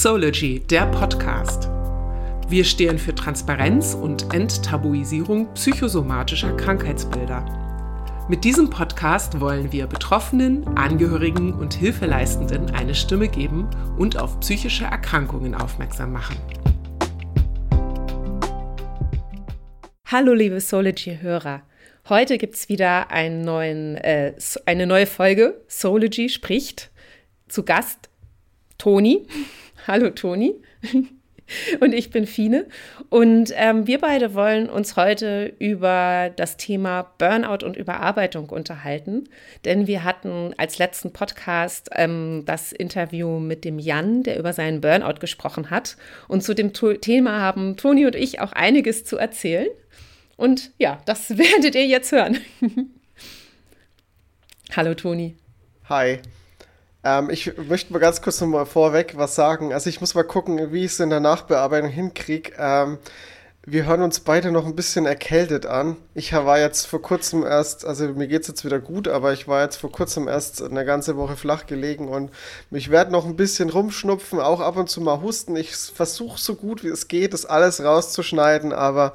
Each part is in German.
Soology, der Podcast. Wir stehen für Transparenz und Enttabuisierung psychosomatischer Krankheitsbilder. Mit diesem Podcast wollen wir Betroffenen, Angehörigen und Hilfeleistenden eine Stimme geben und auf psychische Erkrankungen aufmerksam machen. Hallo liebe Soology-Hörer. Heute gibt es wieder neuen, äh, eine neue Folge. Soology spricht. Zu Gast Toni. Hallo Toni. Und ich bin Fine. Und ähm, wir beide wollen uns heute über das Thema Burnout und Überarbeitung unterhalten. Denn wir hatten als letzten Podcast ähm, das Interview mit dem Jan, der über seinen Burnout gesprochen hat. Und zu dem Thema haben Toni und ich auch einiges zu erzählen. Und ja, das werdet ihr jetzt hören. Hallo Toni. Hi. Ähm, ich möchte mal ganz kurz noch mal vorweg was sagen. Also ich muss mal gucken, wie ich es in der Nachbearbeitung hinkriege. Ähm, wir hören uns beide noch ein bisschen erkältet an. Ich war jetzt vor kurzem erst, also mir geht es jetzt wieder gut, aber ich war jetzt vor kurzem erst eine ganze Woche flach gelegen und mich werde noch ein bisschen rumschnupfen, auch ab und zu mal husten. Ich versuche so gut wie es geht, das alles rauszuschneiden, aber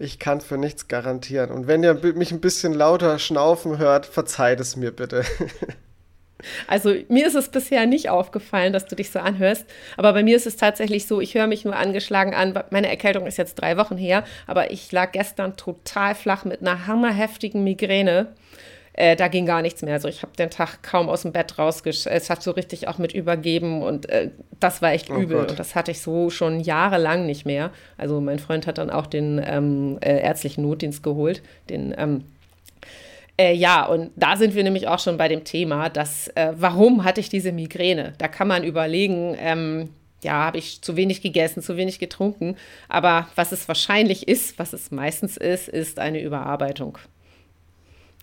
ich kann für nichts garantieren. Und wenn ihr mich ein bisschen lauter schnaufen hört, verzeiht es mir bitte. Also mir ist es bisher nicht aufgefallen, dass du dich so anhörst, aber bei mir ist es tatsächlich so, ich höre mich nur angeschlagen an. Meine Erkältung ist jetzt drei Wochen her, aber ich lag gestern total flach mit einer hammerheftigen Migräne. Äh, da ging gar nichts mehr. Also ich habe den Tag kaum aus dem Bett rausgesch... Es hat so richtig auch mit übergeben und äh, das war echt oh übel. Gott. Und das hatte ich so schon jahrelang nicht mehr. Also mein Freund hat dann auch den ähm, äh, ärztlichen Notdienst geholt, den ähm, äh, ja, und da sind wir nämlich auch schon bei dem Thema, dass, äh, warum hatte ich diese Migräne? Da kann man überlegen, ähm, ja, habe ich zu wenig gegessen, zu wenig getrunken. Aber was es wahrscheinlich ist, was es meistens ist, ist eine Überarbeitung.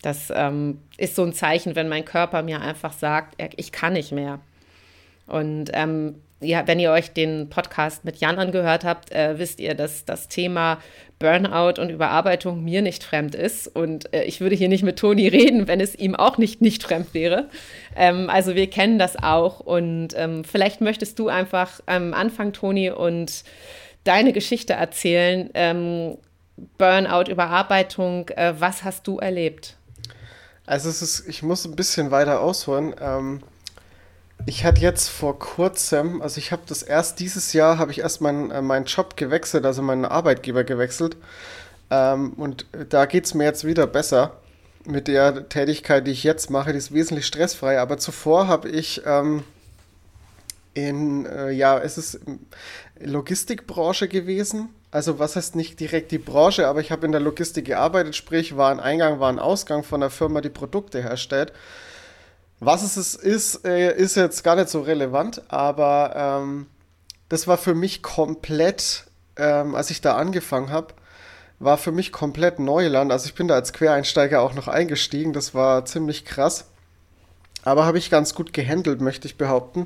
Das ähm, ist so ein Zeichen, wenn mein Körper mir einfach sagt, ich kann nicht mehr. Und ähm, ja, wenn ihr euch den Podcast mit Jan angehört habt, äh, wisst ihr, dass das Thema Burnout und Überarbeitung mir nicht fremd ist. Und äh, ich würde hier nicht mit Toni reden, wenn es ihm auch nicht nicht fremd wäre. Ähm, also wir kennen das auch. Und ähm, vielleicht möchtest du einfach ähm, anfangen, Toni, und deine Geschichte erzählen. Ähm, Burnout, Überarbeitung, äh, was hast du erlebt? Also ist, ich muss ein bisschen weiter ausholen. Ähm, ich hatte jetzt vor kurzem, also ich habe das erst dieses Jahr, habe ich erst meinen äh, meinen Job gewechselt, also meinen Arbeitgeber gewechselt. Ähm, und da geht es mir jetzt wieder besser mit der Tätigkeit, die ich jetzt mache. Die ist wesentlich stressfrei. Aber zuvor habe ich ähm, in, äh, ja, es ist Logistikbranche gewesen. Also was heißt nicht direkt die Branche, aber ich habe in der Logistik gearbeitet, sprich war ein Eingang, war ein Ausgang von der Firma, die Produkte herstellt. Was es ist, äh, ist jetzt gar nicht so relevant, aber ähm, das war für mich komplett, ähm, als ich da angefangen habe, war für mich komplett Neuland. Also ich bin da als Quereinsteiger auch noch eingestiegen, das war ziemlich krass. Aber habe ich ganz gut gehandelt, möchte ich behaupten.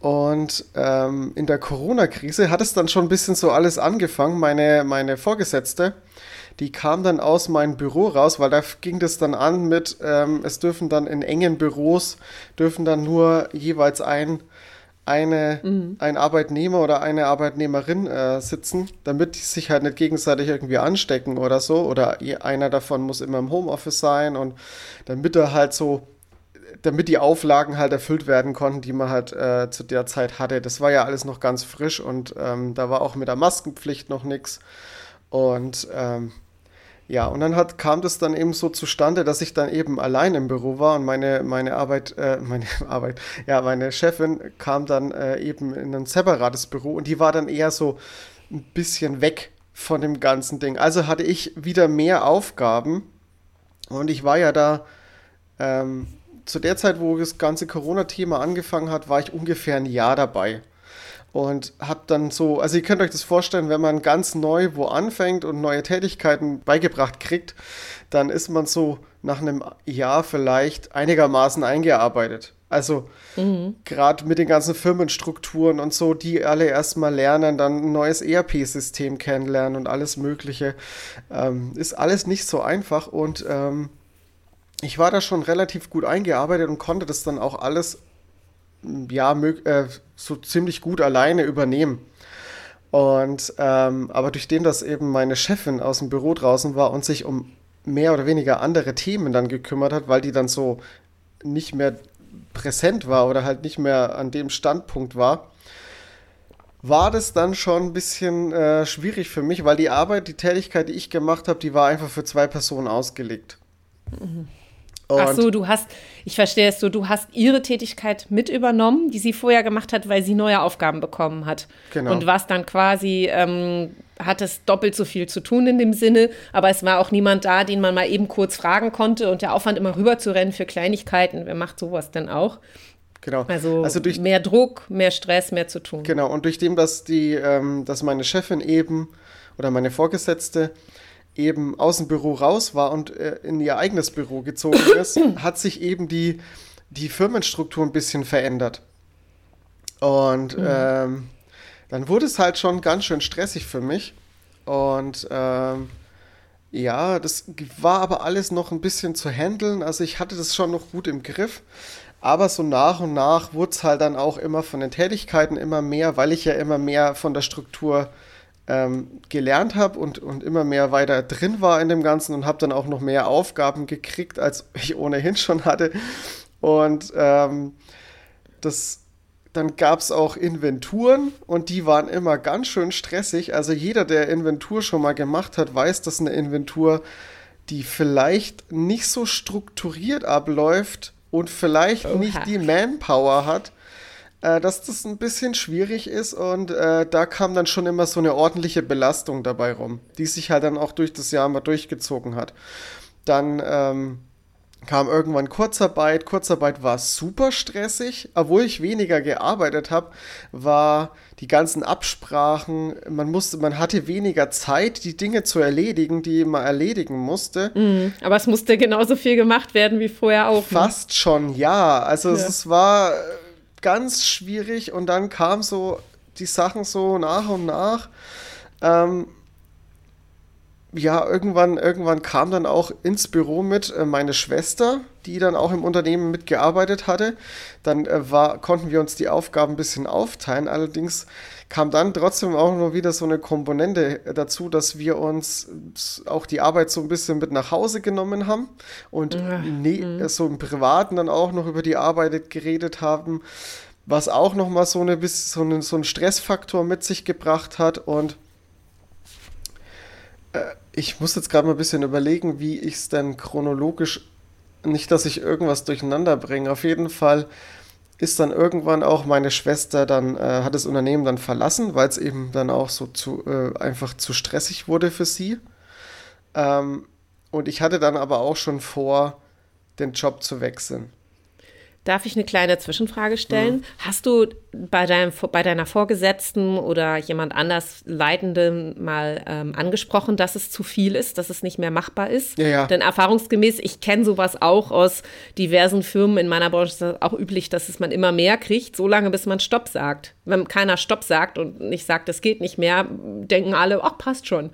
Und ähm, in der Corona-Krise hat es dann schon ein bisschen so alles angefangen. Meine, meine Vorgesetzte, die kam dann aus meinem Büro raus, weil da ging das dann an mit, ähm, es dürfen dann in engen Büros, dürfen dann nur jeweils ein, eine, mhm. ein Arbeitnehmer oder eine Arbeitnehmerin äh, sitzen, damit die sich halt nicht gegenseitig irgendwie anstecken oder so. Oder einer davon muss immer im Homeoffice sein und damit er halt so damit die Auflagen halt erfüllt werden konnten, die man halt äh, zu der Zeit hatte. Das war ja alles noch ganz frisch und ähm, da war auch mit der Maskenpflicht noch nichts. Und ähm, ja, und dann hat, kam das dann eben so zustande, dass ich dann eben allein im Büro war und meine, meine Arbeit, äh, meine Arbeit, ja, meine Chefin kam dann äh, eben in ein separates Büro und die war dann eher so ein bisschen weg von dem ganzen Ding. Also hatte ich wieder mehr Aufgaben und ich war ja da ähm, zu der Zeit, wo das ganze Corona-Thema angefangen hat, war ich ungefähr ein Jahr dabei. Und habe dann so, also ihr könnt euch das vorstellen, wenn man ganz neu wo anfängt und neue Tätigkeiten beigebracht kriegt, dann ist man so nach einem Jahr vielleicht einigermaßen eingearbeitet. Also mhm. gerade mit den ganzen Firmenstrukturen und so, die alle erstmal lernen, dann ein neues ERP-System kennenlernen und alles Mögliche, ähm, ist alles nicht so einfach und ähm, ich war da schon relativ gut eingearbeitet und konnte das dann auch alles ja, äh, so ziemlich gut alleine übernehmen. Und ähm, aber durch den, dass eben meine Chefin aus dem Büro draußen war und sich um mehr oder weniger andere Themen dann gekümmert hat, weil die dann so nicht mehr präsent war oder halt nicht mehr an dem Standpunkt war, war das dann schon ein bisschen äh, schwierig für mich, weil die Arbeit, die Tätigkeit, die ich gemacht habe, die war einfach für zwei Personen ausgelegt. Mhm. Ach so, du hast, ich verstehe es so, du hast ihre Tätigkeit mit übernommen, die sie vorher gemacht hat, weil sie neue Aufgaben bekommen hat. Genau. Und was dann quasi, ähm, hat es doppelt so viel zu tun in dem Sinne, aber es war auch niemand da, den man mal eben kurz fragen konnte und der Aufwand immer rüber zu rennen für Kleinigkeiten, wer macht sowas denn auch? Genau. Also, also durch, mehr Druck, mehr Stress, mehr zu tun. Genau, und durch dem, dass die, ähm, dass meine Chefin eben oder meine Vorgesetzte eben aus dem Büro raus war und äh, in ihr eigenes Büro gezogen ist, hat sich eben die, die Firmenstruktur ein bisschen verändert. Und mhm. ähm, dann wurde es halt schon ganz schön stressig für mich. Und ähm, ja, das war aber alles noch ein bisschen zu handeln. Also ich hatte das schon noch gut im Griff. Aber so nach und nach wurde es halt dann auch immer von den Tätigkeiten immer mehr, weil ich ja immer mehr von der Struktur ähm, gelernt habe und, und immer mehr weiter drin war in dem Ganzen und habe dann auch noch mehr Aufgaben gekriegt, als ich ohnehin schon hatte. Und ähm, das, dann gab es auch Inventuren und die waren immer ganz schön stressig. Also jeder, der Inventur schon mal gemacht hat, weiß, dass eine Inventur, die vielleicht nicht so strukturiert abläuft und vielleicht Oha. nicht die Manpower hat, äh, dass das ein bisschen schwierig ist und äh, da kam dann schon immer so eine ordentliche Belastung dabei rum, die sich halt dann auch durch das Jahr mal durchgezogen hat. Dann ähm, kam irgendwann Kurzarbeit. Kurzarbeit war super stressig, obwohl ich weniger gearbeitet habe, war die ganzen Absprachen, man musste, man hatte weniger Zeit, die Dinge zu erledigen, die man erledigen musste. Mm, aber es musste genauso viel gemacht werden wie vorher auch. Ne? Fast schon, ja. Also ja. es war ganz schwierig und dann kam so die Sachen so nach und nach. Ähm, ja, irgendwann, irgendwann kam dann auch ins Büro mit äh, meine Schwester, die dann auch im Unternehmen mitgearbeitet hatte. Dann äh, war, konnten wir uns die Aufgaben ein bisschen aufteilen. Allerdings kam dann trotzdem auch noch wieder so eine Komponente dazu, dass wir uns auch die Arbeit so ein bisschen mit nach Hause genommen haben und mhm. so im Privaten dann auch noch über die Arbeit geredet haben, was auch noch mal so, eine, so, eine, so einen Stressfaktor mit sich gebracht hat und äh, ich muss jetzt gerade mal ein bisschen überlegen, wie ich es denn chronologisch, nicht, dass ich irgendwas durcheinander bringe. Auf jeden Fall ist dann irgendwann auch meine Schwester dann, äh, hat das Unternehmen dann verlassen, weil es eben dann auch so zu, äh, einfach zu stressig wurde für sie. Ähm, und ich hatte dann aber auch schon vor, den Job zu wechseln. Darf ich eine kleine Zwischenfrage stellen? Mhm. Hast du bei, deinem, bei deiner Vorgesetzten oder jemand anders Leitenden mal ähm, angesprochen, dass es zu viel ist, dass es nicht mehr machbar ist? Ja, ja. Denn erfahrungsgemäß, ich kenne sowas auch aus diversen Firmen in meiner Branche, ist das auch üblich, dass es man immer mehr kriegt, solange bis man Stopp sagt. Wenn keiner Stopp sagt und nicht sagt, es geht nicht mehr, denken alle, ach, passt schon.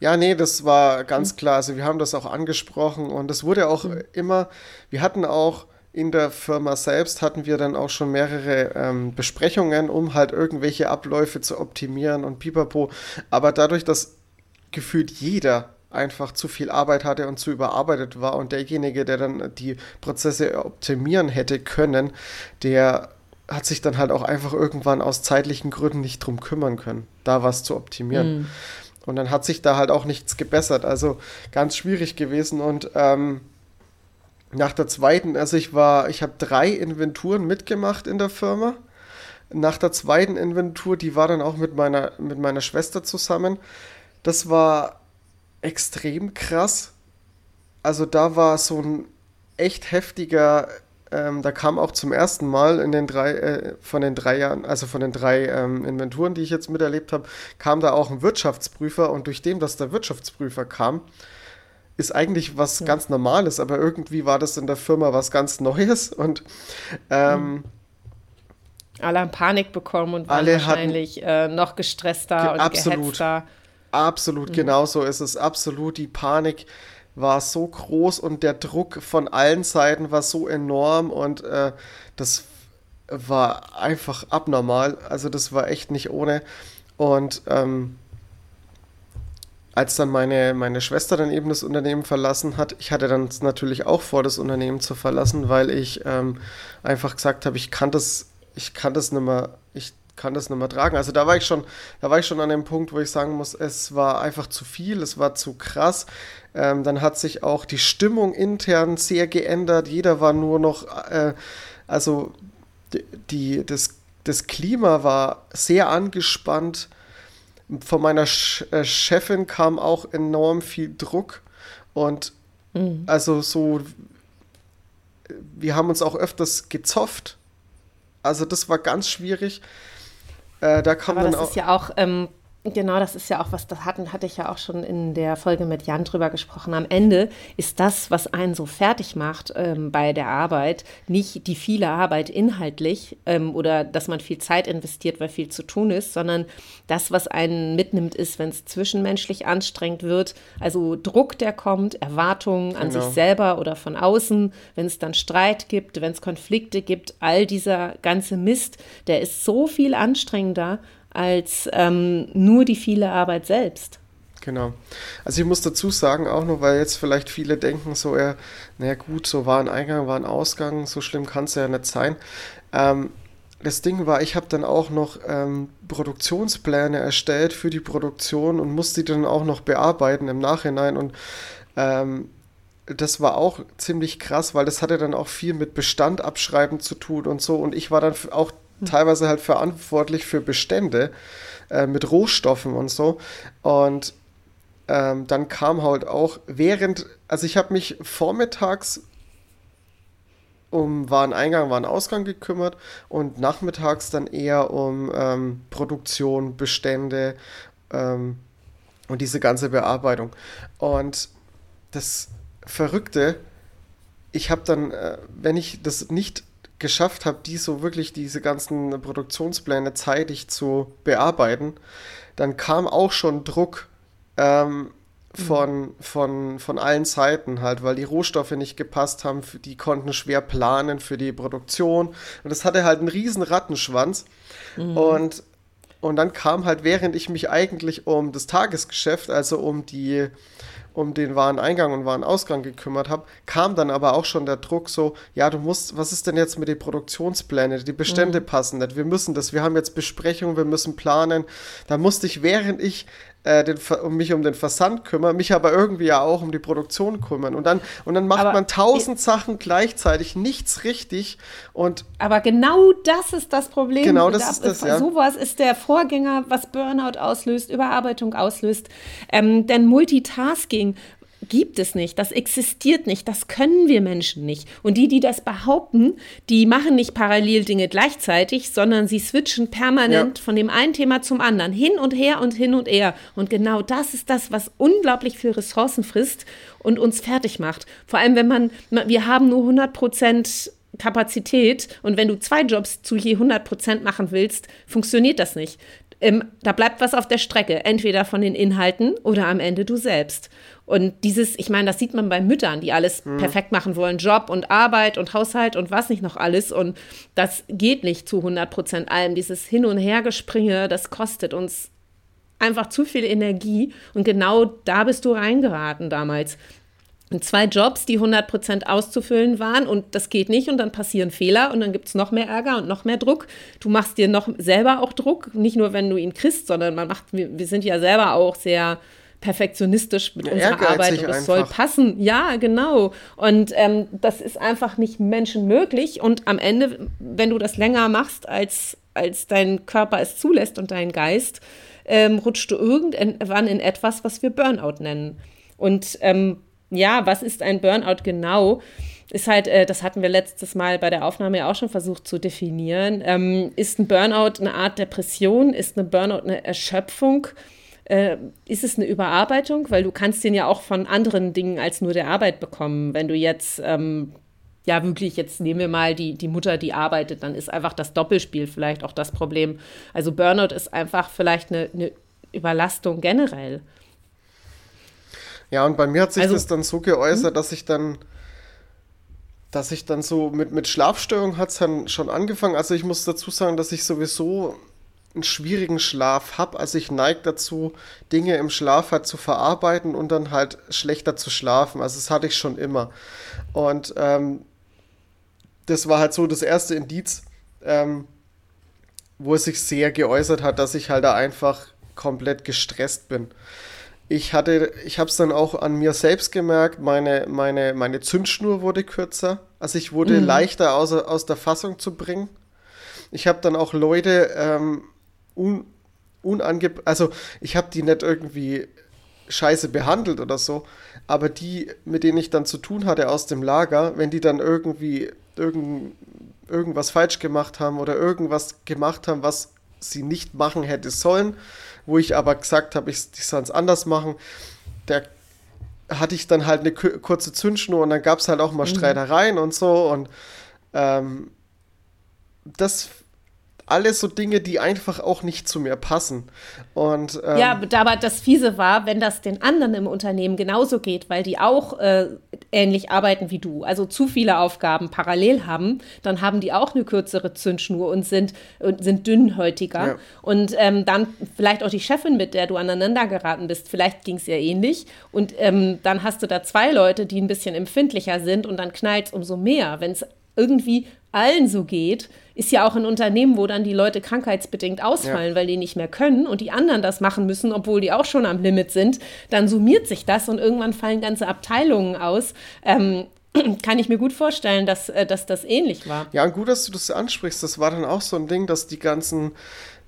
Ja, nee, das war ganz mhm. klar. Also wir haben das auch angesprochen und es wurde auch mhm. immer, wir hatten auch in der Firma selbst hatten wir dann auch schon mehrere ähm, Besprechungen, um halt irgendwelche Abläufe zu optimieren und pipapo. Aber dadurch, dass gefühlt jeder einfach zu viel Arbeit hatte und zu überarbeitet war und derjenige, der dann die Prozesse optimieren hätte können, der hat sich dann halt auch einfach irgendwann aus zeitlichen Gründen nicht drum kümmern können, da was zu optimieren. Mhm. Und dann hat sich da halt auch nichts gebessert. Also ganz schwierig gewesen und ähm, nach der zweiten, also ich war, ich habe drei Inventuren mitgemacht in der Firma. Nach der zweiten Inventur, die war dann auch mit meiner, mit meiner Schwester zusammen. Das war extrem krass. Also da war so ein echt heftiger, ähm, da kam auch zum ersten Mal in den drei, äh, von den drei Jahren, also von den drei ähm, Inventuren, die ich jetzt miterlebt habe, kam da auch ein Wirtschaftsprüfer und durch dem, dass der Wirtschaftsprüfer kam, ist eigentlich was ja. ganz Normales, aber irgendwie war das in der Firma was ganz Neues und ähm, mhm. alle haben Panik bekommen und waren wahrscheinlich hatten, äh, noch gestresster und absolut, gehetzter. Absolut, mhm. genau so ist es. Absolut, die Panik war so groß und der Druck von allen Seiten war so enorm und äh, das war einfach abnormal. Also das war echt nicht ohne. Und ähm, als dann meine, meine Schwester dann eben das Unternehmen verlassen hat, ich hatte dann natürlich auch vor, das Unternehmen zu verlassen, weil ich ähm, einfach gesagt habe, ich kann das, ich kann das nicht mehr, ich kann das nicht mehr tragen. Also da war ich schon, da war ich schon an dem Punkt, wo ich sagen muss, es war einfach zu viel, es war zu krass. Ähm, dann hat sich auch die Stimmung intern sehr geändert. Jeder war nur noch, äh, also die, das, das Klima war sehr angespannt von meiner Sch äh, Chefin kam auch enorm viel Druck und mhm. also so, wir haben uns auch öfters gezofft. Also das war ganz schwierig. Äh, da kam Aber dann das auch, ist ja auch ähm, Genau, das ist ja auch was, das hatten, hatte ich ja auch schon in der Folge mit Jan drüber gesprochen. Am Ende ist das, was einen so fertig macht ähm, bei der Arbeit, nicht die viele Arbeit inhaltlich ähm, oder dass man viel Zeit investiert, weil viel zu tun ist, sondern das, was einen mitnimmt, ist, wenn es zwischenmenschlich anstrengend wird, also Druck, der kommt, Erwartungen an genau. sich selber oder von außen, wenn es dann Streit gibt, wenn es Konflikte gibt, all dieser ganze Mist, der ist so viel anstrengender als ähm, nur die viele Arbeit selbst. Genau. Also ich muss dazu sagen, auch nur, weil jetzt vielleicht viele denken, so, ja, naja gut, so war ein Eingang, war ein Ausgang, so schlimm kann es ja nicht sein. Ähm, das Ding war, ich habe dann auch noch ähm, Produktionspläne erstellt für die Produktion und musste die dann auch noch bearbeiten im Nachhinein und ähm, das war auch ziemlich krass, weil das hatte dann auch viel mit Bestand abschreiben zu tun und so und ich war dann auch teilweise halt verantwortlich für Bestände äh, mit Rohstoffen und so. Und ähm, dann kam halt auch während, also ich habe mich vormittags um Wareneingang, Warenausgang gekümmert und nachmittags dann eher um ähm, Produktion, Bestände ähm, und diese ganze Bearbeitung. Und das Verrückte, ich habe dann, äh, wenn ich das nicht geschafft habe, die so wirklich diese ganzen Produktionspläne zeitig zu bearbeiten, dann kam auch schon Druck ähm, von, mhm. von, von allen Seiten halt, weil die Rohstoffe nicht gepasst haben, die konnten schwer planen für die Produktion und das hatte halt einen riesen Rattenschwanz mhm. und und dann kam halt, während ich mich eigentlich um das Tagesgeschäft, also um die um den Wareneingang und Warenausgang gekümmert habe, kam dann aber auch schon der Druck so, ja, du musst, was ist denn jetzt mit den Produktionsplänen? Die Bestände mhm. passen nicht. Wir müssen das, wir haben jetzt Besprechungen, wir müssen planen. Da musste ich, während ich den, um mich um den Versand kümmern, mich aber irgendwie ja auch um die Produktion kümmern. Und dann, und dann macht aber man tausend Sachen gleichzeitig, nichts richtig. Und aber genau das ist das Problem. Genau das da, ist das, ja. Sowas ist der Vorgänger, was Burnout auslöst, Überarbeitung auslöst. Ähm, denn Multitasking gibt es nicht, das existiert nicht, das können wir Menschen nicht. Und die, die das behaupten, die machen nicht parallel Dinge gleichzeitig, sondern sie switchen permanent ja. von dem einen Thema zum anderen, hin und her und hin und her. Und genau das ist das, was unglaublich viel Ressourcen frisst und uns fertig macht. Vor allem, wenn man, wir haben nur 100 Prozent Kapazität und wenn du zwei Jobs zu je 100 Prozent machen willst, funktioniert das nicht. Ähm, da bleibt was auf der Strecke, entweder von den Inhalten oder am Ende du selbst. Und dieses, ich meine, das sieht man bei Müttern, die alles mhm. perfekt machen wollen, Job und Arbeit und Haushalt und was nicht noch alles. Und das geht nicht zu 100 Prozent allem. Dieses Hin- und Hergespringe, das kostet uns einfach zu viel Energie. Und genau da bist du reingeraten damals. Und zwei Jobs, die 100 Prozent auszufüllen waren und das geht nicht und dann passieren Fehler und dann gibt es noch mehr Ärger und noch mehr Druck. Du machst dir noch selber auch Druck, nicht nur wenn du ihn kriegst, sondern man macht, wir, wir sind ja selber auch sehr perfektionistisch mit ja, unserer Arbeit und es soll passen. Ja, genau. Und ähm, das ist einfach nicht menschenmöglich. Und am Ende, wenn du das länger machst, als, als dein Körper es zulässt und dein Geist, ähm, rutschst du irgendwann in etwas, was wir Burnout nennen. Und ähm, ja, was ist ein Burnout genau? Ist halt, äh, das hatten wir letztes Mal bei der Aufnahme ja auch schon versucht zu definieren. Ähm, ist ein Burnout eine Art Depression? Ist eine Burnout eine Erschöpfung? äh, ist es eine Überarbeitung, weil du kannst den ja auch von anderen Dingen als nur der Arbeit bekommen. Wenn du jetzt ähm, ja wirklich, jetzt nehmen wir mal die, die Mutter, die arbeitet, dann ist einfach das Doppelspiel vielleicht auch das Problem. Also Burnout ist einfach vielleicht eine, eine Überlastung generell. Ja, und bei mir hat sich also, das dann so geäußert, hm? dass ich dann dass ich dann so mit, mit Schlafstörungen hat es dann schon angefangen. Also ich muss dazu sagen, dass ich sowieso einen schwierigen Schlaf habe. Also ich neige dazu, Dinge im Schlaf halt zu verarbeiten und dann halt schlechter zu schlafen. Also das hatte ich schon immer. Und ähm, das war halt so das erste Indiz, ähm, wo es sich sehr geäußert hat, dass ich halt da einfach komplett gestresst bin. Ich hatte, ich habe es dann auch an mir selbst gemerkt, meine, meine, meine Zündschnur wurde kürzer. Also ich wurde mhm. leichter aus, aus der Fassung zu bringen. Ich habe dann auch Leute ähm, un, unange... Also ich habe die nicht irgendwie scheiße behandelt oder so, aber die, mit denen ich dann zu tun hatte aus dem Lager, wenn die dann irgendwie irgend, irgendwas falsch gemacht haben oder irgendwas gemacht haben, was sie nicht machen hätte sollen, wo ich aber gesagt habe, ich, ich soll es anders machen, da hatte ich dann halt eine kurze Zündschnur und dann gab es halt auch mal mhm. Streitereien und so und ähm, das alles so Dinge, die einfach auch nicht zu mir passen. Und, ähm, ja, aber das Fiese war, wenn das den anderen im Unternehmen genauso geht, weil die auch äh, ähnlich arbeiten wie du, also zu viele Aufgaben parallel haben, dann haben die auch eine kürzere Zündschnur und sind, und sind dünnhäutiger. Ja. Und ähm, dann vielleicht auch die Chefin, mit der du aneinander geraten bist, vielleicht ging es ihr ähnlich. Und ähm, dann hast du da zwei Leute, die ein bisschen empfindlicher sind und dann knallt es umso mehr, wenn es irgendwie allen so geht, ist ja auch ein Unternehmen, wo dann die Leute krankheitsbedingt ausfallen, ja. weil die nicht mehr können und die anderen das machen müssen, obwohl die auch schon am Limit sind, dann summiert sich das und irgendwann fallen ganze Abteilungen aus. Ähm, kann ich mir gut vorstellen, dass, äh, dass das ähnlich war. Ja, und gut, dass du das ansprichst. Das war dann auch so ein Ding, dass die ganzen,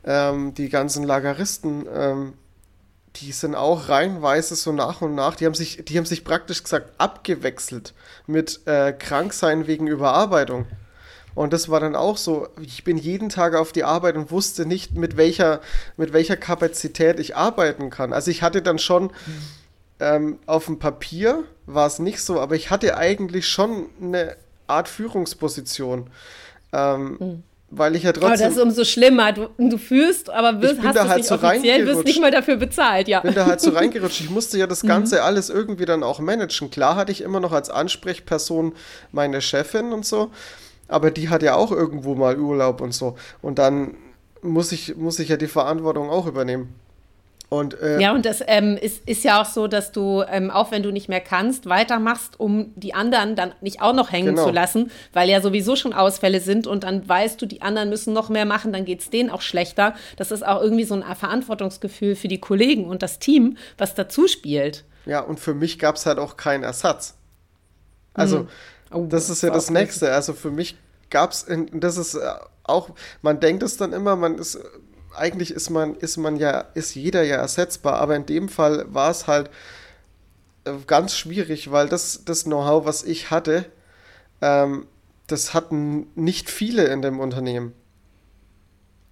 ähm, die ganzen Lageristen, ähm, die sind auch reihenweise so nach und nach, die haben sich, die haben sich praktisch gesagt abgewechselt mit äh, Kranksein wegen Überarbeitung. Und das war dann auch so, ich bin jeden Tag auf die Arbeit und wusste nicht, mit welcher, mit welcher Kapazität ich arbeiten kann. Also ich hatte dann schon ähm, auf dem Papier war es nicht so, aber ich hatte eigentlich schon eine Art Führungsposition. Ähm, mhm. Weil ich ja trotzdem. Aber das ist umso schlimmer. Du, du fühlst, aber wirst, hast da halt nicht so offiziell, wirst nicht mal dafür bezahlt, ja. bin da halt so reingerutscht. Ich musste ja das mhm. Ganze mhm. alles irgendwie dann auch managen. Klar hatte ich immer noch als Ansprechperson meine Chefin und so aber die hat ja auch irgendwo mal Urlaub und so. Und dann muss ich, muss ich ja die Verantwortung auch übernehmen. Und, äh, ja, und das ähm, ist, ist ja auch so, dass du, ähm, auch wenn du nicht mehr kannst, weitermachst, um die anderen dann nicht auch noch hängen genau. zu lassen, weil ja sowieso schon Ausfälle sind und dann weißt du, die anderen müssen noch mehr machen, dann geht es denen auch schlechter. Das ist auch irgendwie so ein Verantwortungsgefühl für die Kollegen und das Team, was dazu spielt. Ja, und für mich gab es halt auch keinen Ersatz. Also, mhm. Oh, das ist ja das Nächste. Also für mich gab es, das ist äh, auch, man denkt es dann immer, man ist, eigentlich ist man, ist man ja, ist jeder ja ersetzbar, aber in dem Fall war es halt äh, ganz schwierig, weil das, das Know-how, was ich hatte, ähm, das hatten nicht viele in dem Unternehmen.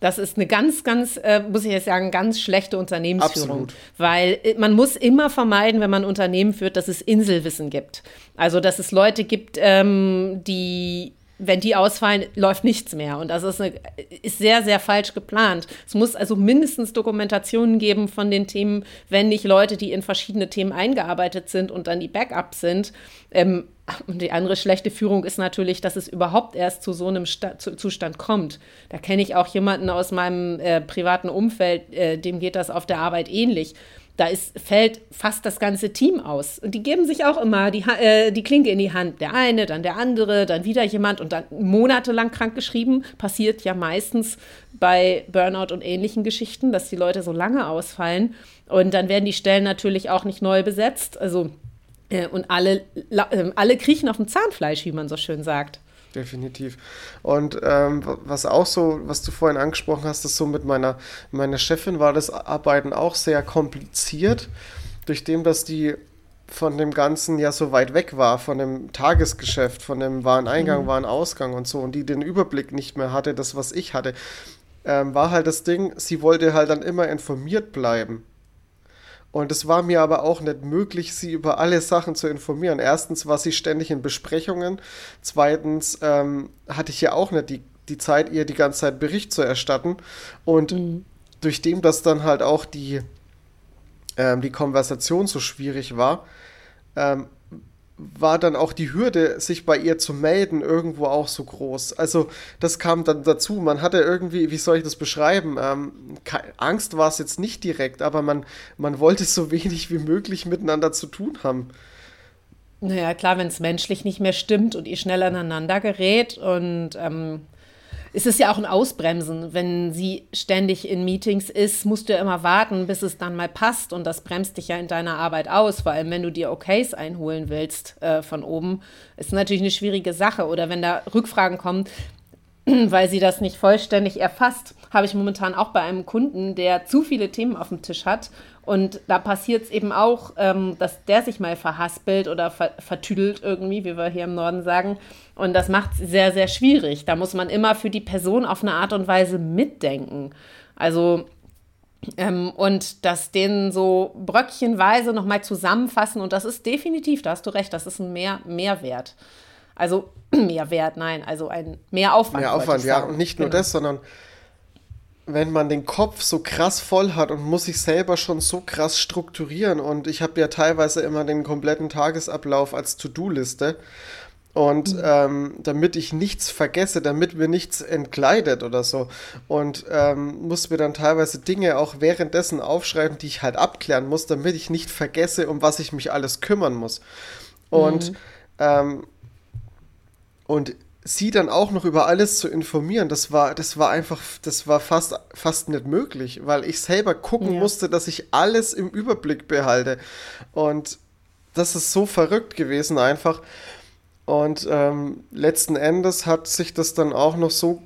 Das ist eine ganz, ganz, äh, muss ich jetzt sagen, ganz schlechte Unternehmensführung. Absolut. Weil äh, man muss immer vermeiden, wenn man Unternehmen führt, dass es Inselwissen gibt. Also, dass es Leute gibt, ähm, die wenn die ausfallen, läuft nichts mehr. Und das ist, eine, ist sehr, sehr falsch geplant. Es muss also mindestens Dokumentationen geben von den Themen, wenn nicht Leute, die in verschiedene Themen eingearbeitet sind und dann die Backup sind. Ähm, und die andere schlechte Führung ist natürlich, dass es überhaupt erst zu so einem Sta zu Zustand kommt. Da kenne ich auch jemanden aus meinem äh, privaten Umfeld, äh, dem geht das auf der Arbeit ähnlich da ist, fällt fast das ganze Team aus. Und die geben sich auch immer die, äh, die Klinke in die Hand. Der eine, dann der andere, dann wieder jemand und dann monatelang krank geschrieben. Passiert ja meistens bei Burnout und ähnlichen Geschichten, dass die Leute so lange ausfallen. Und dann werden die Stellen natürlich auch nicht neu besetzt. Also, äh, und alle, äh, alle kriechen auf dem Zahnfleisch, wie man so schön sagt definitiv. Und ähm, was auch so, was du vorhin angesprochen hast, ist so mit meiner, meiner Chefin war das Arbeiten auch sehr kompliziert, durch dem, dass die von dem Ganzen ja so weit weg war, von dem Tagesgeschäft, von dem Wareneingang, mhm. Warenausgang und so, und die den Überblick nicht mehr hatte, das, was ich hatte, ähm, war halt das Ding, sie wollte halt dann immer informiert bleiben. Und es war mir aber auch nicht möglich, sie über alle Sachen zu informieren. Erstens war sie ständig in Besprechungen. Zweitens ähm, hatte ich ja auch nicht die, die Zeit, ihr die ganze Zeit Bericht zu erstatten. Und mhm. durch dem, dass dann halt auch die, ähm, die Konversation so schwierig war, ähm, war dann auch die Hürde, sich bei ihr zu melden, irgendwo auch so groß. Also das kam dann dazu. Man hatte irgendwie, wie soll ich das beschreiben? Ähm, Angst war es jetzt nicht direkt, aber man, man wollte so wenig wie möglich miteinander zu tun haben. Naja, klar, wenn es menschlich nicht mehr stimmt und ihr schnell aneinander gerät und ähm, es ist ja auch ein Ausbremsen. Wenn sie ständig in Meetings ist, musst du ja immer warten, bis es dann mal passt. Und das bremst dich ja in deiner Arbeit aus. Vor allem, wenn du dir Okays einholen willst äh, von oben. Ist natürlich eine schwierige Sache. Oder wenn da Rückfragen kommen, weil sie das nicht vollständig erfasst, habe ich momentan auch bei einem Kunden, der zu viele Themen auf dem Tisch hat. Und da passiert es eben auch, ähm, dass der sich mal verhaspelt oder ver vertüdelt irgendwie, wie wir hier im Norden sagen. Und das macht es sehr, sehr schwierig. Da muss man immer für die Person auf eine Art und Weise mitdenken. Also ähm, und das denen so bröckchenweise nochmal zusammenfassen. Und das ist definitiv, da hast du recht, das ist ein Mehr Mehrwert. Also Mehrwert, nein, also ein Mehraufwand. Mehraufwand, ja. Und nicht nur genau. das, sondern wenn man den Kopf so krass voll hat und muss sich selber schon so krass strukturieren. Und ich habe ja teilweise immer den kompletten Tagesablauf als To-Do-Liste. Und mhm. ähm, damit ich nichts vergesse, damit mir nichts entgleitet oder so. Und ähm, muss mir dann teilweise Dinge auch währenddessen aufschreiben, die ich halt abklären muss, damit ich nicht vergesse, um was ich mich alles kümmern muss. Und mhm. ähm, und sie dann auch noch über alles zu informieren, das war, das war einfach, das war fast, fast nicht möglich, weil ich selber gucken ja. musste, dass ich alles im Überblick behalte. Und das ist so verrückt gewesen einfach. Und ähm, letzten Endes hat sich das dann auch noch so,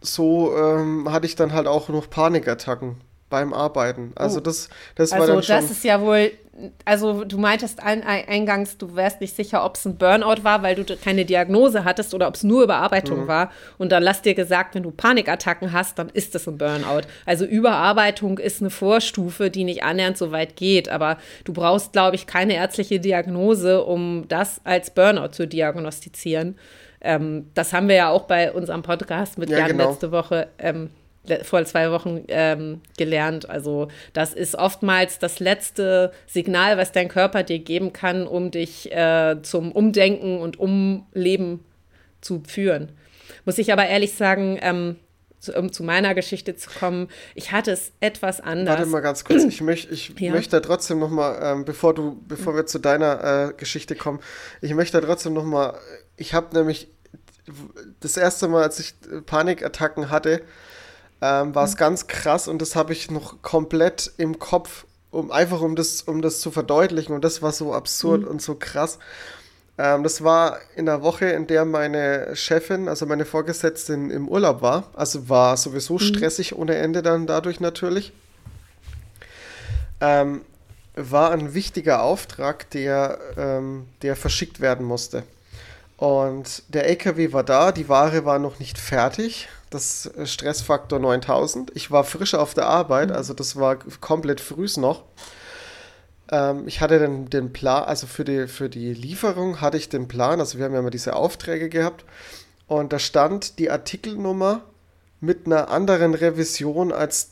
so ähm, hatte ich dann halt auch noch Panikattacken beim Arbeiten. Also oh. das, das also war dann schon. Also das ist ja wohl also du meintest eingangs, du wärst nicht sicher, ob es ein Burnout war, weil du keine Diagnose hattest oder ob es nur Überarbeitung mhm. war. Und dann lass dir gesagt, wenn du Panikattacken hast, dann ist es ein Burnout. Also Überarbeitung ist eine Vorstufe, die nicht annähernd so weit geht. Aber du brauchst, glaube ich, keine ärztliche Diagnose, um das als Burnout zu diagnostizieren. Ähm, das haben wir ja auch bei unserem Podcast mit ja, Jan genau. letzte Woche ähm, vor zwei Wochen ähm, gelernt. Also das ist oftmals das letzte Signal, was dein Körper dir geben kann, um dich äh, zum Umdenken und Umleben zu führen. Muss ich aber ehrlich sagen, ähm, zu, um zu meiner Geschichte zu kommen, ich hatte es etwas anders. Warte mal ganz kurz, ich, möcht, ich ja. möchte trotzdem noch mal, ähm, bevor, du, bevor wir zu deiner äh, Geschichte kommen, ich möchte trotzdem noch mal, ich habe nämlich das erste Mal, als ich Panikattacken hatte, ähm, war es mhm. ganz krass und das habe ich noch komplett im Kopf, um einfach um das, um das zu verdeutlichen und das war so absurd mhm. und so krass. Ähm, das war in der Woche, in der meine Chefin, also meine Vorgesetzte im Urlaub war. Also war sowieso mhm. stressig ohne Ende dann dadurch natürlich. Ähm, war ein wichtiger Auftrag, der, ähm, der verschickt werden musste. Und der LKW war da, die Ware war noch nicht fertig das Stressfaktor 9000. Ich war frisch auf der Arbeit, mhm. also das war komplett frühs noch. Ähm, ich hatte den, den Plan, also für die, für die Lieferung hatte ich den Plan, also wir haben ja immer diese Aufträge gehabt und da stand die Artikelnummer mit einer anderen Revision als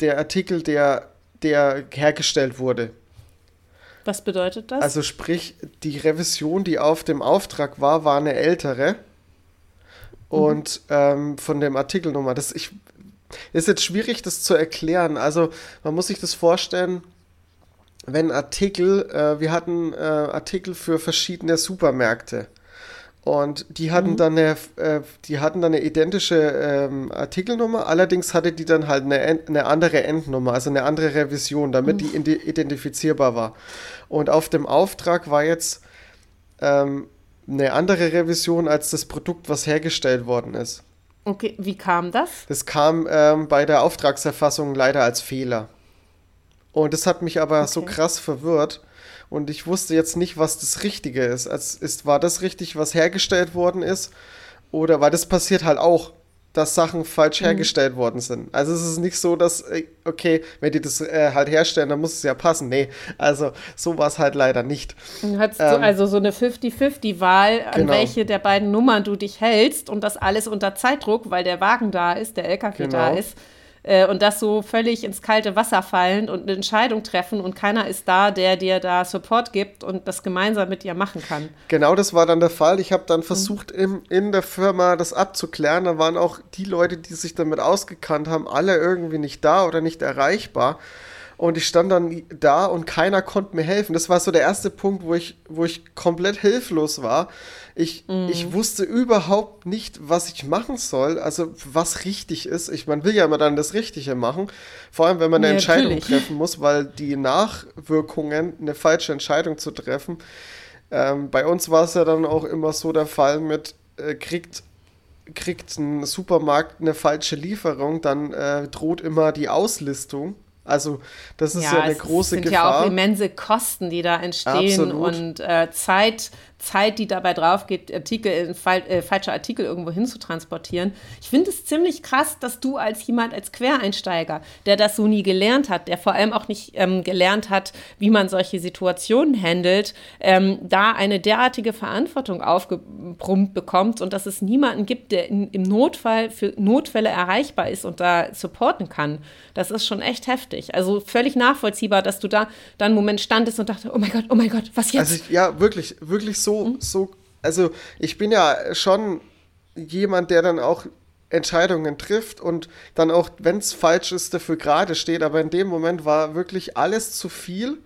der Artikel, der, der hergestellt wurde. Was bedeutet das? Also sprich, die Revision, die auf dem Auftrag war, war eine ältere und ähm, von dem Artikelnummer. Das ich, ist jetzt schwierig, das zu erklären. Also man muss sich das vorstellen, wenn Artikel, äh, wir hatten äh, Artikel für verschiedene Supermärkte. Und die hatten mhm. dann eine, äh, die hatten dann eine identische ähm, Artikelnummer, allerdings hatte die dann halt eine, eine andere Endnummer, also eine andere Revision, damit mhm. die identifizierbar war. Und auf dem Auftrag war jetzt ähm, eine andere Revision als das Produkt, was hergestellt worden ist. Okay, wie kam das? Das kam ähm, bei der Auftragserfassung leider als Fehler. Und das hat mich aber okay. so krass verwirrt. Und ich wusste jetzt nicht, was das Richtige ist. Also ist. War das richtig, was hergestellt worden ist? Oder weil das passiert halt auch dass Sachen falsch mhm. hergestellt worden sind. Also es ist nicht so, dass, äh, okay, wenn die das äh, halt herstellen, dann muss es ja passen. Nee, also so war es halt leider nicht. Du hattest ähm, so, also so eine 50-50-Wahl, an genau. welche der beiden Nummern du dich hältst und das alles unter Zeitdruck, weil der Wagen da ist, der LKW genau. da ist. Äh, und das so völlig ins kalte Wasser fallen und eine Entscheidung treffen und keiner ist da, der dir da Support gibt und das gemeinsam mit dir machen kann. Genau das war dann der Fall. Ich habe dann versucht, mhm. im, in der Firma das abzuklären. Da waren auch die Leute, die sich damit ausgekannt haben, alle irgendwie nicht da oder nicht erreichbar. Und ich stand dann da und keiner konnte mir helfen. Das war so der erste Punkt, wo ich, wo ich komplett hilflos war. Ich, mm. ich wusste überhaupt nicht, was ich machen soll, also was richtig ist. Ich, man will ja immer dann das Richtige machen, vor allem wenn man eine ja, Entscheidung natürlich. treffen muss, weil die Nachwirkungen, eine falsche Entscheidung zu treffen, ähm, bei uns war es ja dann auch immer so der Fall mit, äh, kriegt kriegt ein Supermarkt eine falsche Lieferung, dann äh, droht immer die Auslistung also das ist ja, ja eine große Gefahr. Es sind ja auch immense Kosten, die da entstehen Absolut. und äh, Zeit, Zeit, die dabei drauf geht, Artikel, äh, falsche Artikel irgendwo hin zu transportieren. Ich finde es ziemlich krass, dass du als jemand, als Quereinsteiger, der das so nie gelernt hat, der vor allem auch nicht ähm, gelernt hat, wie man solche Situationen handelt, ähm, da eine derartige Verantwortung aufgebrummt bekommt und dass es niemanden gibt, der in, im Notfall für Notfälle erreichbar ist und da supporten kann. Das ist schon echt heftig. Also völlig nachvollziehbar, dass du da dann einen Moment standest und dachte, oh mein Gott, oh mein Gott, was jetzt? Also ich, ja, wirklich, wirklich so so, mhm. so, also ich bin ja schon jemand, der dann auch Entscheidungen trifft und dann auch, wenn es falsch ist, dafür gerade steht. Aber in dem Moment war wirklich alles zu viel.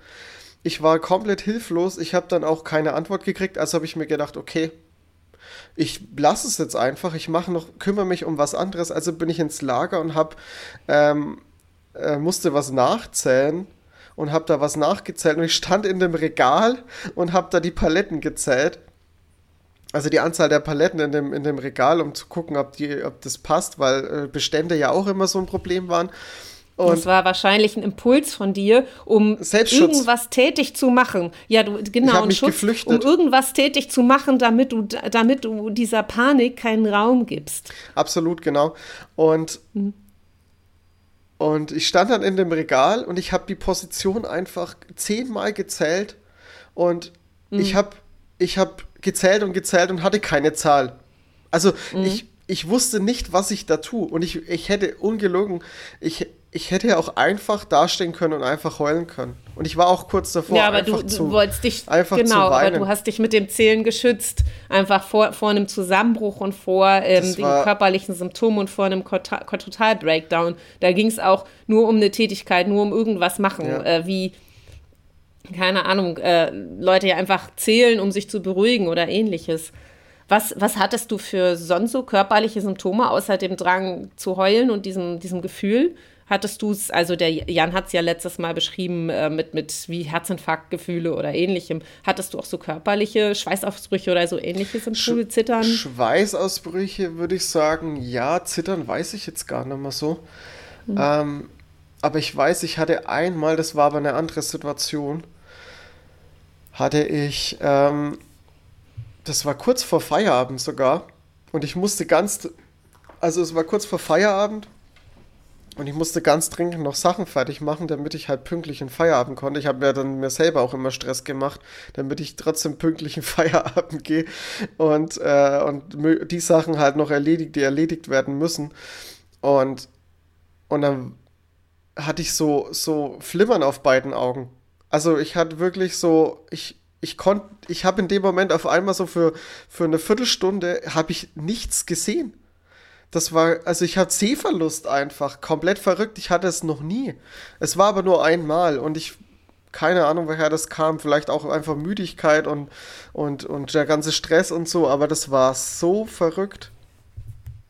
Ich war komplett hilflos. Ich habe dann auch keine Antwort gekriegt. Also habe ich mir gedacht, okay, ich lasse es jetzt einfach. Ich mache noch, kümmere mich um was anderes. Also bin ich ins Lager und habe ähm, äh, musste was nachzählen und habe da was nachgezählt und ich stand in dem Regal und habe da die Paletten gezählt. Also die Anzahl der Paletten in dem, in dem Regal, um zu gucken, ob, die, ob das passt, weil äh, Bestände ja auch immer so ein Problem waren. Und das war wahrscheinlich ein Impuls von dir, um irgendwas tätig zu machen. Ja, du, genau, und Schutz, geflüchtet. um irgendwas tätig zu machen, damit du, damit du dieser Panik keinen Raum gibst. Absolut, genau. Und mhm. Und ich stand dann in dem Regal und ich habe die Position einfach zehnmal gezählt und mhm. ich habe ich hab gezählt und gezählt und hatte keine Zahl. Also mhm. ich, ich wusste nicht, was ich da tue und ich, ich hätte ungelogen, ich, ich hätte ja auch einfach dastehen können und einfach heulen können. Und ich war auch kurz davor. Ja, aber du, du zu, wolltest dich, einfach genau, aber du hast dich mit dem Zählen geschützt. Einfach vor, vor einem Zusammenbruch und vor ähm, den körperlichen Symptomen und vor einem Total-Breakdown. Da ging es auch nur um eine Tätigkeit, nur um irgendwas machen, ja. äh, wie keine Ahnung, äh, Leute ja einfach zählen, um sich zu beruhigen oder ähnliches. Was, was hattest du für sonst so körperliche Symptome, außer dem Drang zu heulen und diesem, diesem Gefühl? Hattest du es, also der Jan hat es ja letztes Mal beschrieben äh, mit, mit wie Herzinfarktgefühle oder ähnlichem. Hattest du auch so körperliche Schweißausbrüche oder so ähnliches im Sch Zittern? Schweißausbrüche würde ich sagen, ja, Zittern weiß ich jetzt gar nicht mehr so. Mhm. Ähm, aber ich weiß, ich hatte einmal, das war aber eine andere Situation, hatte ich, ähm, das war kurz vor Feierabend sogar und ich musste ganz, also es war kurz vor Feierabend und ich musste ganz dringend noch Sachen fertig machen, damit ich halt pünktlich in Feierabend konnte. Ich habe mir dann mir selber auch immer Stress gemacht, damit ich trotzdem pünktlich in Feierabend gehe und, äh, und die Sachen halt noch erledigt, die erledigt werden müssen. Und, und dann hatte ich so, so Flimmern auf beiden Augen. Also ich hatte wirklich so, ich, ich konnte, ich habe in dem Moment auf einmal so für, für eine Viertelstunde, habe ich nichts gesehen. Das war, also ich hatte Sehverlust einfach, komplett verrückt. Ich hatte es noch nie. Es war aber nur einmal und ich, keine Ahnung, woher das kam. Vielleicht auch einfach Müdigkeit und, und, und der ganze Stress und so, aber das war so verrückt.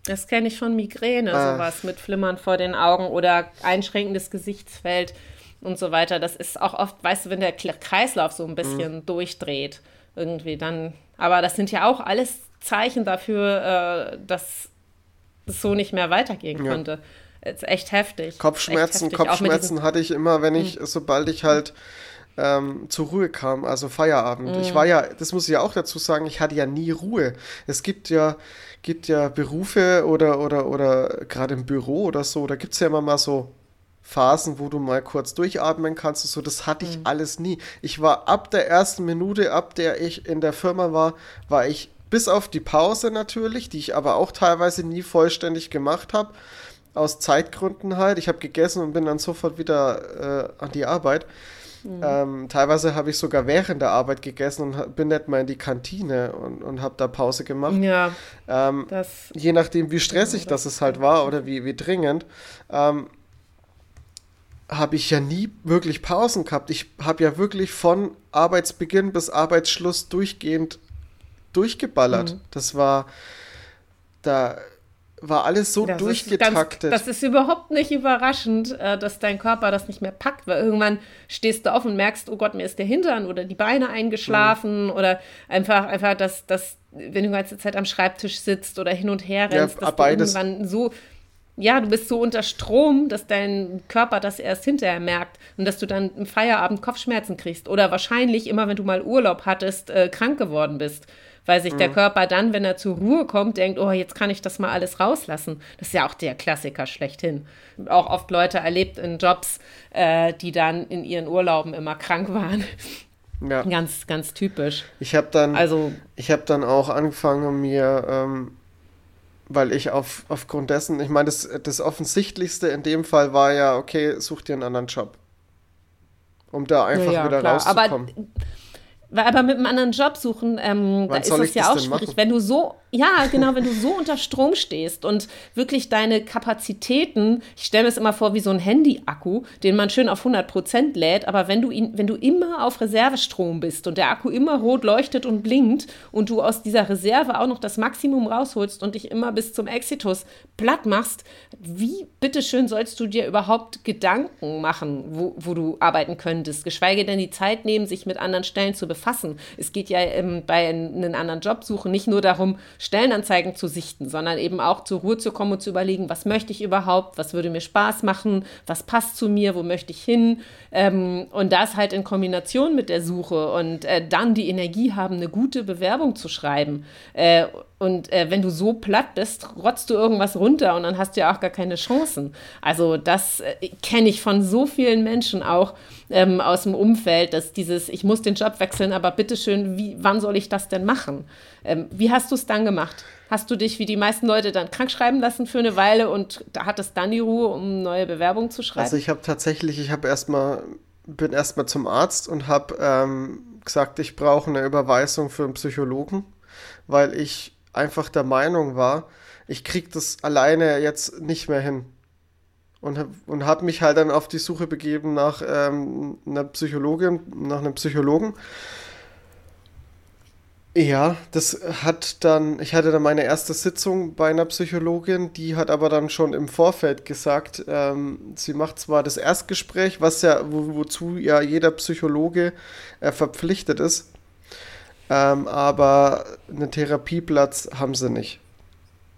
Das kenne ich von Migräne, ah. sowas mit Flimmern vor den Augen oder einschränkendes Gesichtsfeld und so weiter. Das ist auch oft, weißt du, wenn der Kreislauf so ein bisschen mhm. durchdreht, irgendwie dann. Aber das sind ja auch alles Zeichen dafür, äh, dass so nicht mehr weitergehen ja. konnte. Es ist echt heftig. Kopfschmerzen, echt heftig. Kopfschmerzen hatte ich immer, wenn ich, mhm. sobald ich halt ähm, zur Ruhe kam, also Feierabend. Mhm. Ich war ja, das muss ich ja auch dazu sagen, ich hatte ja nie Ruhe. Es gibt ja, gibt ja Berufe oder, oder, oder gerade im Büro oder so, da gibt es ja immer mal so Phasen, wo du mal kurz durchatmen kannst und so, das hatte ich mhm. alles nie. Ich war ab der ersten Minute, ab der ich in der Firma war, war ich bis auf die Pause natürlich, die ich aber auch teilweise nie vollständig gemacht habe, aus Zeitgründen halt. Ich habe gegessen und bin dann sofort wieder äh, an die Arbeit. Mhm. Ähm, teilweise habe ich sogar während der Arbeit gegessen und bin nicht mal in die Kantine und, und habe da Pause gemacht. Ja. Ähm, je nachdem, wie stressig das, das es halt war oder wie, wie dringend, ähm, habe ich ja nie wirklich Pausen gehabt. Ich habe ja wirklich von Arbeitsbeginn bis Arbeitsschluss durchgehend durchgeballert. Mhm. Das war da war alles so das durchgetaktet. Ist ganz, das ist überhaupt nicht überraschend, äh, dass dein Körper das nicht mehr packt, weil irgendwann stehst du auf und merkst, oh Gott, mir ist der Hintern oder die Beine eingeschlafen mhm. oder einfach, einfach, dass, dass, wenn du die ganze Zeit am Schreibtisch sitzt oder hin und her rennst, ja, dass beides. du irgendwann so ja, du bist so unter Strom, dass dein Körper das erst hinterher merkt und dass du dann im Feierabend Kopfschmerzen kriegst oder wahrscheinlich immer, wenn du mal Urlaub hattest, äh, krank geworden bist weil sich mhm. der Körper dann, wenn er zur Ruhe kommt, denkt, oh, jetzt kann ich das mal alles rauslassen. Das ist ja auch der Klassiker schlechthin. Auch oft Leute erlebt in Jobs, äh, die dann in ihren Urlauben immer krank waren. Ja. Ganz, ganz typisch. Ich habe dann, also, ich habe dann auch angefangen, mir, ähm, weil ich auf, aufgrund dessen, ich meine, das, das Offensichtlichste in dem Fall war ja, okay, such dir einen anderen Job. Um da einfach ja, ja, wieder klar. rauszukommen. Aber aber mit einem anderen Job suchen, ähm, da ist es ja auch schwierig. Wenn du so, ja, genau, wenn du so unter Strom stehst und wirklich deine Kapazitäten, ich stelle mir es immer vor wie so ein Handy-Akku, den man schön auf 100 Prozent lädt, aber wenn du ihn, wenn du immer auf Reservestrom bist und der Akku immer rot leuchtet und blinkt und du aus dieser Reserve auch noch das Maximum rausholst und dich immer bis zum Exitus platt machst, wie bitteschön sollst du dir überhaupt Gedanken machen, wo, wo du arbeiten könntest, geschweige denn die Zeit nehmen, sich mit anderen Stellen zu befassen. Es geht ja ähm, bei einem anderen Job suchen nicht nur darum, Stellenanzeigen zu sichten, sondern eben auch zur Ruhe zu kommen und zu überlegen, was möchte ich überhaupt, was würde mir Spaß machen, was passt zu mir, wo möchte ich hin. Ähm, und das halt in Kombination mit der Suche und äh, dann die Energie haben, eine gute Bewerbung zu schreiben. Äh, und äh, wenn du so platt bist, rotzt du irgendwas runter und dann hast du ja auch gar keine Chancen. Also das äh, kenne ich von so vielen Menschen auch ähm, aus dem Umfeld, dass dieses, ich muss den Job wechseln, aber bitteschön, wie, wann soll ich das denn machen? Ähm, wie hast du es dann gemacht? Hast du dich wie die meisten Leute dann krank schreiben lassen für eine Weile und da hattest dann die Ruhe, um neue Bewerbungen zu schreiben? Also ich habe tatsächlich, ich habe erstmal, bin erstmal zum Arzt und habe ähm, gesagt, ich brauche eine Überweisung für einen Psychologen, weil ich einfach der Meinung war, ich krieg das alleine jetzt nicht mehr hin. Und habe und hab mich halt dann auf die Suche begeben nach ähm, einer Psychologin, nach einem Psychologen. Ja, das hat dann, ich hatte dann meine erste Sitzung bei einer Psychologin, die hat aber dann schon im Vorfeld gesagt, ähm, sie macht zwar das Erstgespräch, was ja, wo, wozu ja jeder Psychologe äh, verpflichtet ist, ähm, aber einen Therapieplatz haben sie nicht.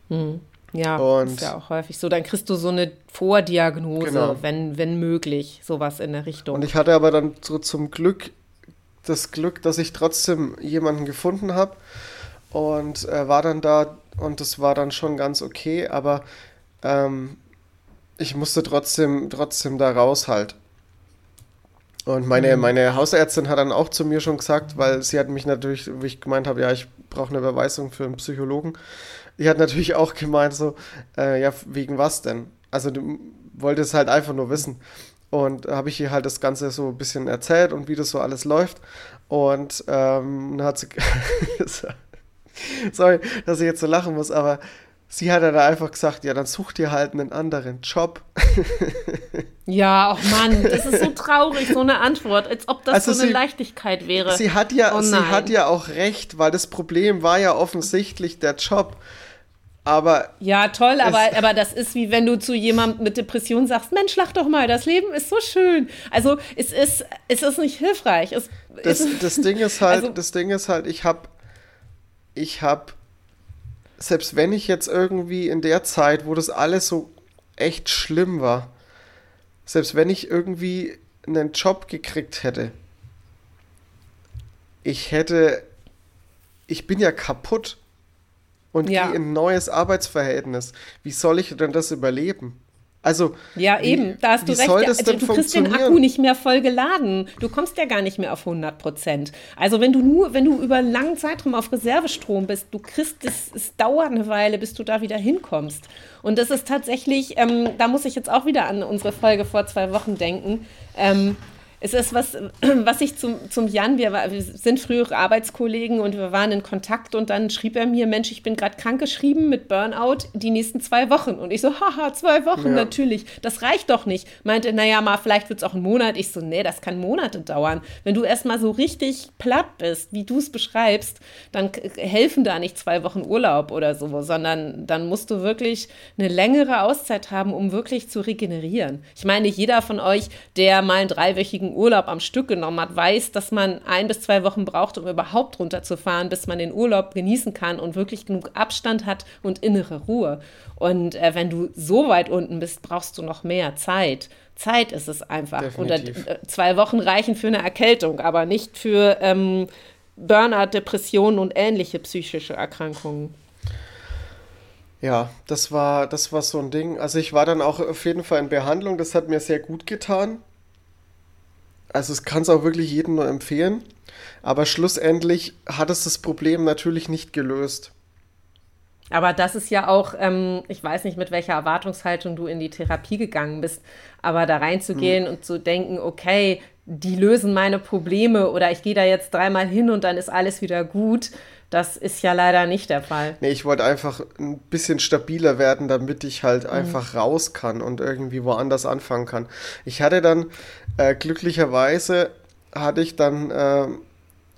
Hm. Ja, und ist ja auch häufig so. Dann kriegst du so eine Vordiagnose, genau. wenn, wenn möglich, sowas in der Richtung. Und ich hatte aber dann so zum Glück das Glück, dass ich trotzdem jemanden gefunden habe und äh, war dann da und das war dann schon ganz okay, aber ähm, ich musste trotzdem, trotzdem da raus halt. Und meine, mhm. meine Hausärztin hat dann auch zu mir schon gesagt, weil sie hat mich natürlich, wie ich gemeint habe, ja, ich brauche eine Überweisung für einen Psychologen. Die hat natürlich auch gemeint, so, äh, ja, wegen was denn? Also du wolltest halt einfach nur wissen. Und habe ich ihr halt das Ganze so ein bisschen erzählt und wie das so alles läuft. Und ähm, dann hat sie. Sorry, dass ich jetzt so lachen muss, aber Sie hat dann einfach gesagt, ja, dann such dir halt einen anderen Job. ja, oh Mann, das ist so traurig, so eine Antwort, als ob das also so eine sie, Leichtigkeit wäre. Sie hat, ja, oh sie hat ja auch recht, weil das Problem war ja offensichtlich der Job. Aber. Ja, toll, aber, aber das ist wie wenn du zu jemandem mit Depression sagst: Mensch, lach doch mal, das Leben ist so schön. Also, es ist, es ist nicht hilfreich. Es, das, es, das Ding ist halt, also, das Ding ist halt, ich habe ich habe selbst wenn ich jetzt irgendwie in der Zeit, wo das alles so echt schlimm war, selbst wenn ich irgendwie einen Job gekriegt hätte, ich hätte, ich bin ja kaputt und ja. gehe in ein neues Arbeitsverhältnis. Wie soll ich denn das überleben? Also ja eben, da hast du recht. Also, du kriegst den Akku nicht mehr voll geladen. Du kommst ja gar nicht mehr auf 100 Prozent. Also wenn du nur, wenn du über einen langen Zeitraum auf Reservestrom bist, du kriegst es, es dauert eine Weile, bis du da wieder hinkommst. Und das ist tatsächlich, ähm, da muss ich jetzt auch wieder an unsere Folge vor zwei Wochen denken. Ähm, es ist was, was ich zum, zum Jan, wir, wir sind frühere Arbeitskollegen und wir waren in Kontakt und dann schrieb er mir, Mensch, ich bin gerade krankgeschrieben mit Burnout die nächsten zwei Wochen. Und ich so, haha, zwei Wochen, ja. natürlich, das reicht doch nicht. Meinte, naja, mal, vielleicht wird es auch ein Monat. Ich so, nee, das kann Monate dauern. Wenn du erstmal so richtig platt bist, wie du es beschreibst, dann helfen da nicht zwei Wochen Urlaub oder so, sondern dann musst du wirklich eine längere Auszeit haben, um wirklich zu regenerieren. Ich meine, jeder von euch, der mal einen dreiwöchigen Urlaub am Stück genommen hat, weiß, dass man ein bis zwei Wochen braucht, um überhaupt runterzufahren, bis man den Urlaub genießen kann und wirklich genug Abstand hat und innere Ruhe. Und äh, wenn du so weit unten bist, brauchst du noch mehr Zeit. Zeit ist es einfach. Definitiv. Und äh, zwei Wochen reichen für eine Erkältung, aber nicht für ähm, Burnout, Depressionen und ähnliche psychische Erkrankungen. Ja, das war, das war so ein Ding. Also ich war dann auch auf jeden Fall in Behandlung, das hat mir sehr gut getan. Also es kann es auch wirklich jedem nur empfehlen. Aber schlussendlich hat es das Problem natürlich nicht gelöst. Aber das ist ja auch, ähm, ich weiß nicht, mit welcher Erwartungshaltung du in die Therapie gegangen bist, aber da reinzugehen hm. und zu denken, okay, die lösen meine Probleme oder ich gehe da jetzt dreimal hin und dann ist alles wieder gut. Das ist ja leider nicht der Fall. Nee, ich wollte einfach ein bisschen stabiler werden, damit ich halt mhm. einfach raus kann und irgendwie woanders anfangen kann. Ich hatte dann äh, glücklicherweise hatte ich dann äh,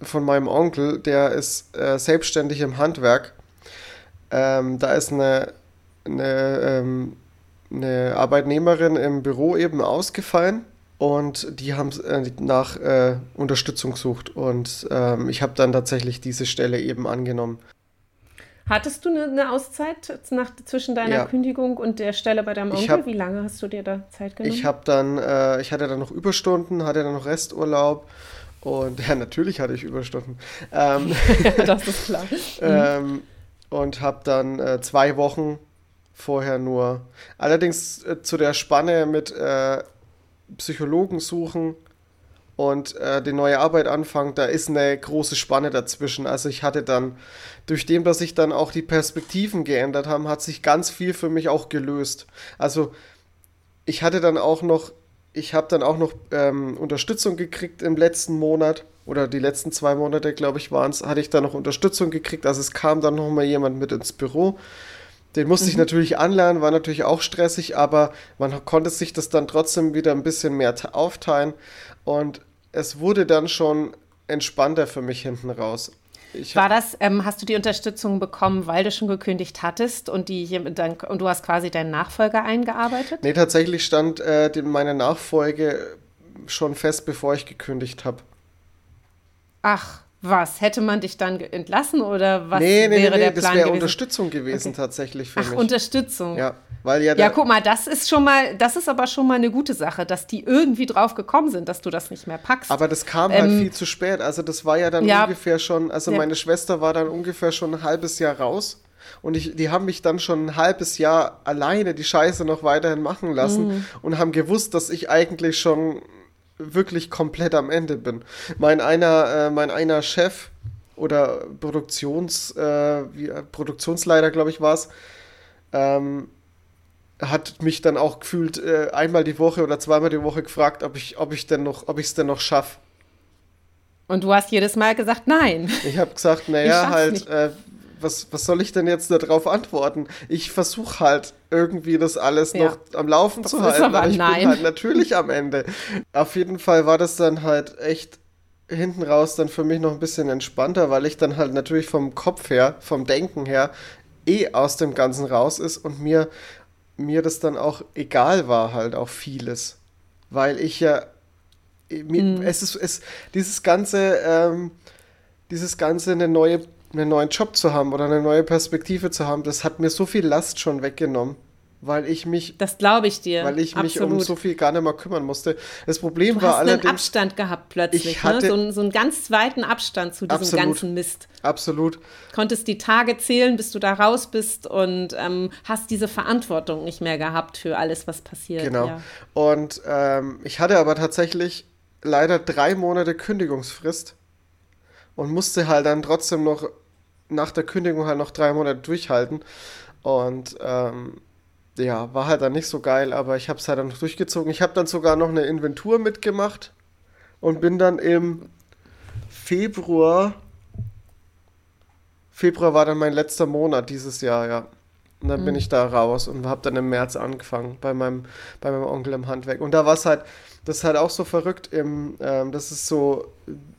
von meinem Onkel, der ist äh, selbstständig im Handwerk. Ähm, da ist eine, eine, ähm, eine Arbeitnehmerin im Büro eben ausgefallen und die haben äh, nach äh, Unterstützung gesucht und ähm, ich habe dann tatsächlich diese Stelle eben angenommen. Hattest du eine, Auszeit nach, zwischen deiner ja. Kündigung und der Stelle bei deinem Onkel? Hab, Wie lange hast du dir da Zeit genommen? Ich habe dann, äh, ich hatte dann noch Überstunden, hatte dann noch Resturlaub und ja, natürlich hatte ich Überstunden. Ähm, das ist klar. ähm, und habe dann äh, zwei Wochen vorher nur, allerdings äh, zu der Spanne mit äh, Psychologen suchen und äh, die neue Arbeit anfangen, da ist eine große Spanne dazwischen. Also ich hatte dann, durch dem, dass sich dann auch die Perspektiven geändert haben, hat sich ganz viel für mich auch gelöst. Also ich hatte dann auch noch, ich habe dann auch noch ähm, Unterstützung gekriegt im letzten Monat oder die letzten zwei Monate, glaube ich, waren es, hatte ich dann noch Unterstützung gekriegt. Also es kam dann noch mal jemand mit ins Büro den musste mhm. ich natürlich anlernen, war natürlich auch stressig, aber man konnte sich das dann trotzdem wieder ein bisschen mehr aufteilen und es wurde dann schon entspannter für mich hinten raus. Ich war das, ähm, hast du die Unterstützung bekommen, weil du schon gekündigt hattest und, die, dann, und du hast quasi deinen Nachfolger eingearbeitet? Nee, tatsächlich stand äh, meine Nachfolge schon fest, bevor ich gekündigt habe. Ach, was? Hätte man dich dann entlassen oder was nee, nee, wäre nee, der Plan das wäre Unterstützung gewesen okay. tatsächlich für Ach, mich. Unterstützung. Ja, weil ja. Ja, guck mal, das ist schon mal, das ist aber schon mal eine gute Sache, dass die irgendwie drauf gekommen sind, dass du das nicht mehr packst. Aber das kam halt ähm, halt viel zu spät. Also das war ja dann ja, ungefähr schon, also ja. meine Schwester war dann ungefähr schon ein halbes Jahr raus. Und ich, die haben mich dann schon ein halbes Jahr alleine die Scheiße noch weiterhin machen lassen mhm. und haben gewusst, dass ich eigentlich schon wirklich komplett am Ende bin. Mein einer, äh, mein einer Chef oder Produktions, äh, wie, äh, Produktionsleiter, glaube ich, war es, ähm, hat mich dann auch gefühlt äh, einmal die Woche oder zweimal die Woche gefragt, ob ich, ob ich denn noch, ob ich es denn noch schaffe. Und du hast jedes Mal gesagt, nein. Ich habe gesagt, naja, halt, äh, was, was soll ich denn jetzt darauf antworten? Ich versuche halt irgendwie das alles ja. noch am Laufen das zu halten, aber, aber ich nein. bin halt natürlich am Ende. Auf jeden Fall war das dann halt echt hinten raus dann für mich noch ein bisschen entspannter, weil ich dann halt natürlich vom Kopf her, vom Denken her, eh aus dem Ganzen raus ist und mir, mir das dann auch egal war, halt auch vieles. Weil ich ja, mir, mhm. es ist, es, dieses ganze, ähm, dieses ganze eine neue einen neuen Job zu haben oder eine neue Perspektive zu haben, das hat mir so viel Last schon weggenommen. weil ich mich. Das glaube ich dir. Weil ich mich Absolut. um so viel gar nicht mehr kümmern musste. Das Problem du war hast allerdings. einen Abstand gehabt plötzlich, ich hatte, ne? so, einen, so einen ganz zweiten Abstand zu diesem absolut, ganzen Mist. Absolut. Konntest die Tage zählen, bis du da raus bist und ähm, hast diese Verantwortung nicht mehr gehabt für alles, was passiert. Genau. Ja. Und ähm, ich hatte aber tatsächlich leider drei Monate Kündigungsfrist und musste halt dann trotzdem noch nach der Kündigung halt noch drei Monate durchhalten. Und ähm, ja, war halt dann nicht so geil, aber ich habe es halt dann durchgezogen. Ich habe dann sogar noch eine Inventur mitgemacht und bin dann im Februar, Februar war dann mein letzter Monat dieses Jahr, ja. Und dann mhm. bin ich da raus und habe dann im März angefangen bei meinem, bei meinem Onkel im Handwerk. Und da war es halt, das ist halt auch so verrückt, im, ähm, das ist so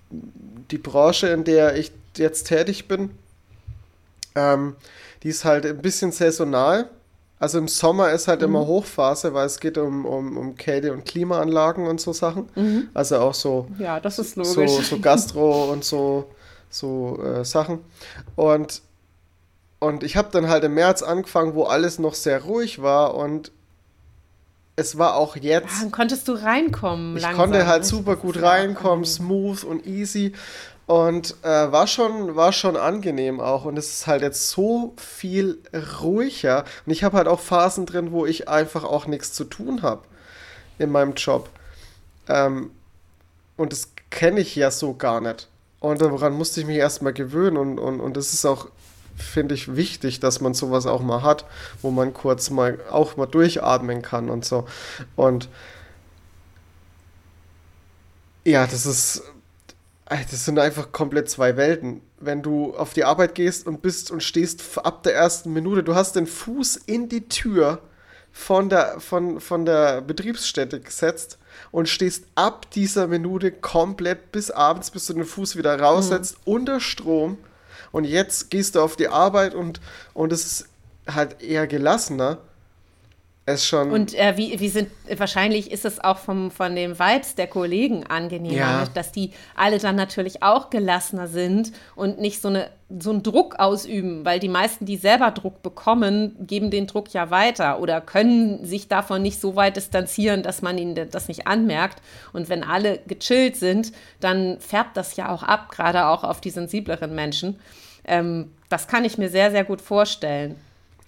die Branche, in der ich jetzt tätig bin. Ähm, die ist halt ein bisschen saisonal. Also im Sommer ist halt mhm. immer Hochphase, weil es geht um, um, um Kälte- und Klimaanlagen und so Sachen. Mhm. Also auch so, ja, das ist logisch. so, so Gastro und so, so äh, Sachen. Und, und ich habe dann halt im März angefangen, wo alles noch sehr ruhig war und es war auch jetzt. Ja, dann konntest du reinkommen. Ich langsam. konnte halt super gut reinkommen, smooth und easy. Und äh, war, schon, war schon angenehm auch. Und es ist halt jetzt so viel ruhiger. Und ich habe halt auch Phasen drin, wo ich einfach auch nichts zu tun habe in meinem Job. Ähm, und das kenne ich ja so gar nicht. Und daran musste ich mich erstmal gewöhnen. Und, und, und das ist auch, finde ich, wichtig, dass man sowas auch mal hat, wo man kurz mal auch mal durchatmen kann und so. Und ja, das ist das sind einfach komplett zwei Welten. Wenn du auf die Arbeit gehst und bist und stehst ab der ersten Minute, du hast den Fuß in die Tür von der, von, von der Betriebsstätte gesetzt und stehst ab dieser Minute komplett bis abends, bis du den Fuß wieder raussetzt, mhm. unter Strom. Und jetzt gehst du auf die Arbeit und, und es ist halt eher gelassener es schon. Und äh, wie, wie sind, wahrscheinlich ist es auch vom, von den Vibes der Kollegen angenehmer, ja. dass die alle dann natürlich auch gelassener sind und nicht so, eine, so einen Druck ausüben, weil die meisten, die selber Druck bekommen, geben den Druck ja weiter oder können sich davon nicht so weit distanzieren, dass man ihnen das nicht anmerkt. Und wenn alle gechillt sind, dann färbt das ja auch ab, gerade auch auf die sensibleren Menschen. Ähm, das kann ich mir sehr, sehr gut vorstellen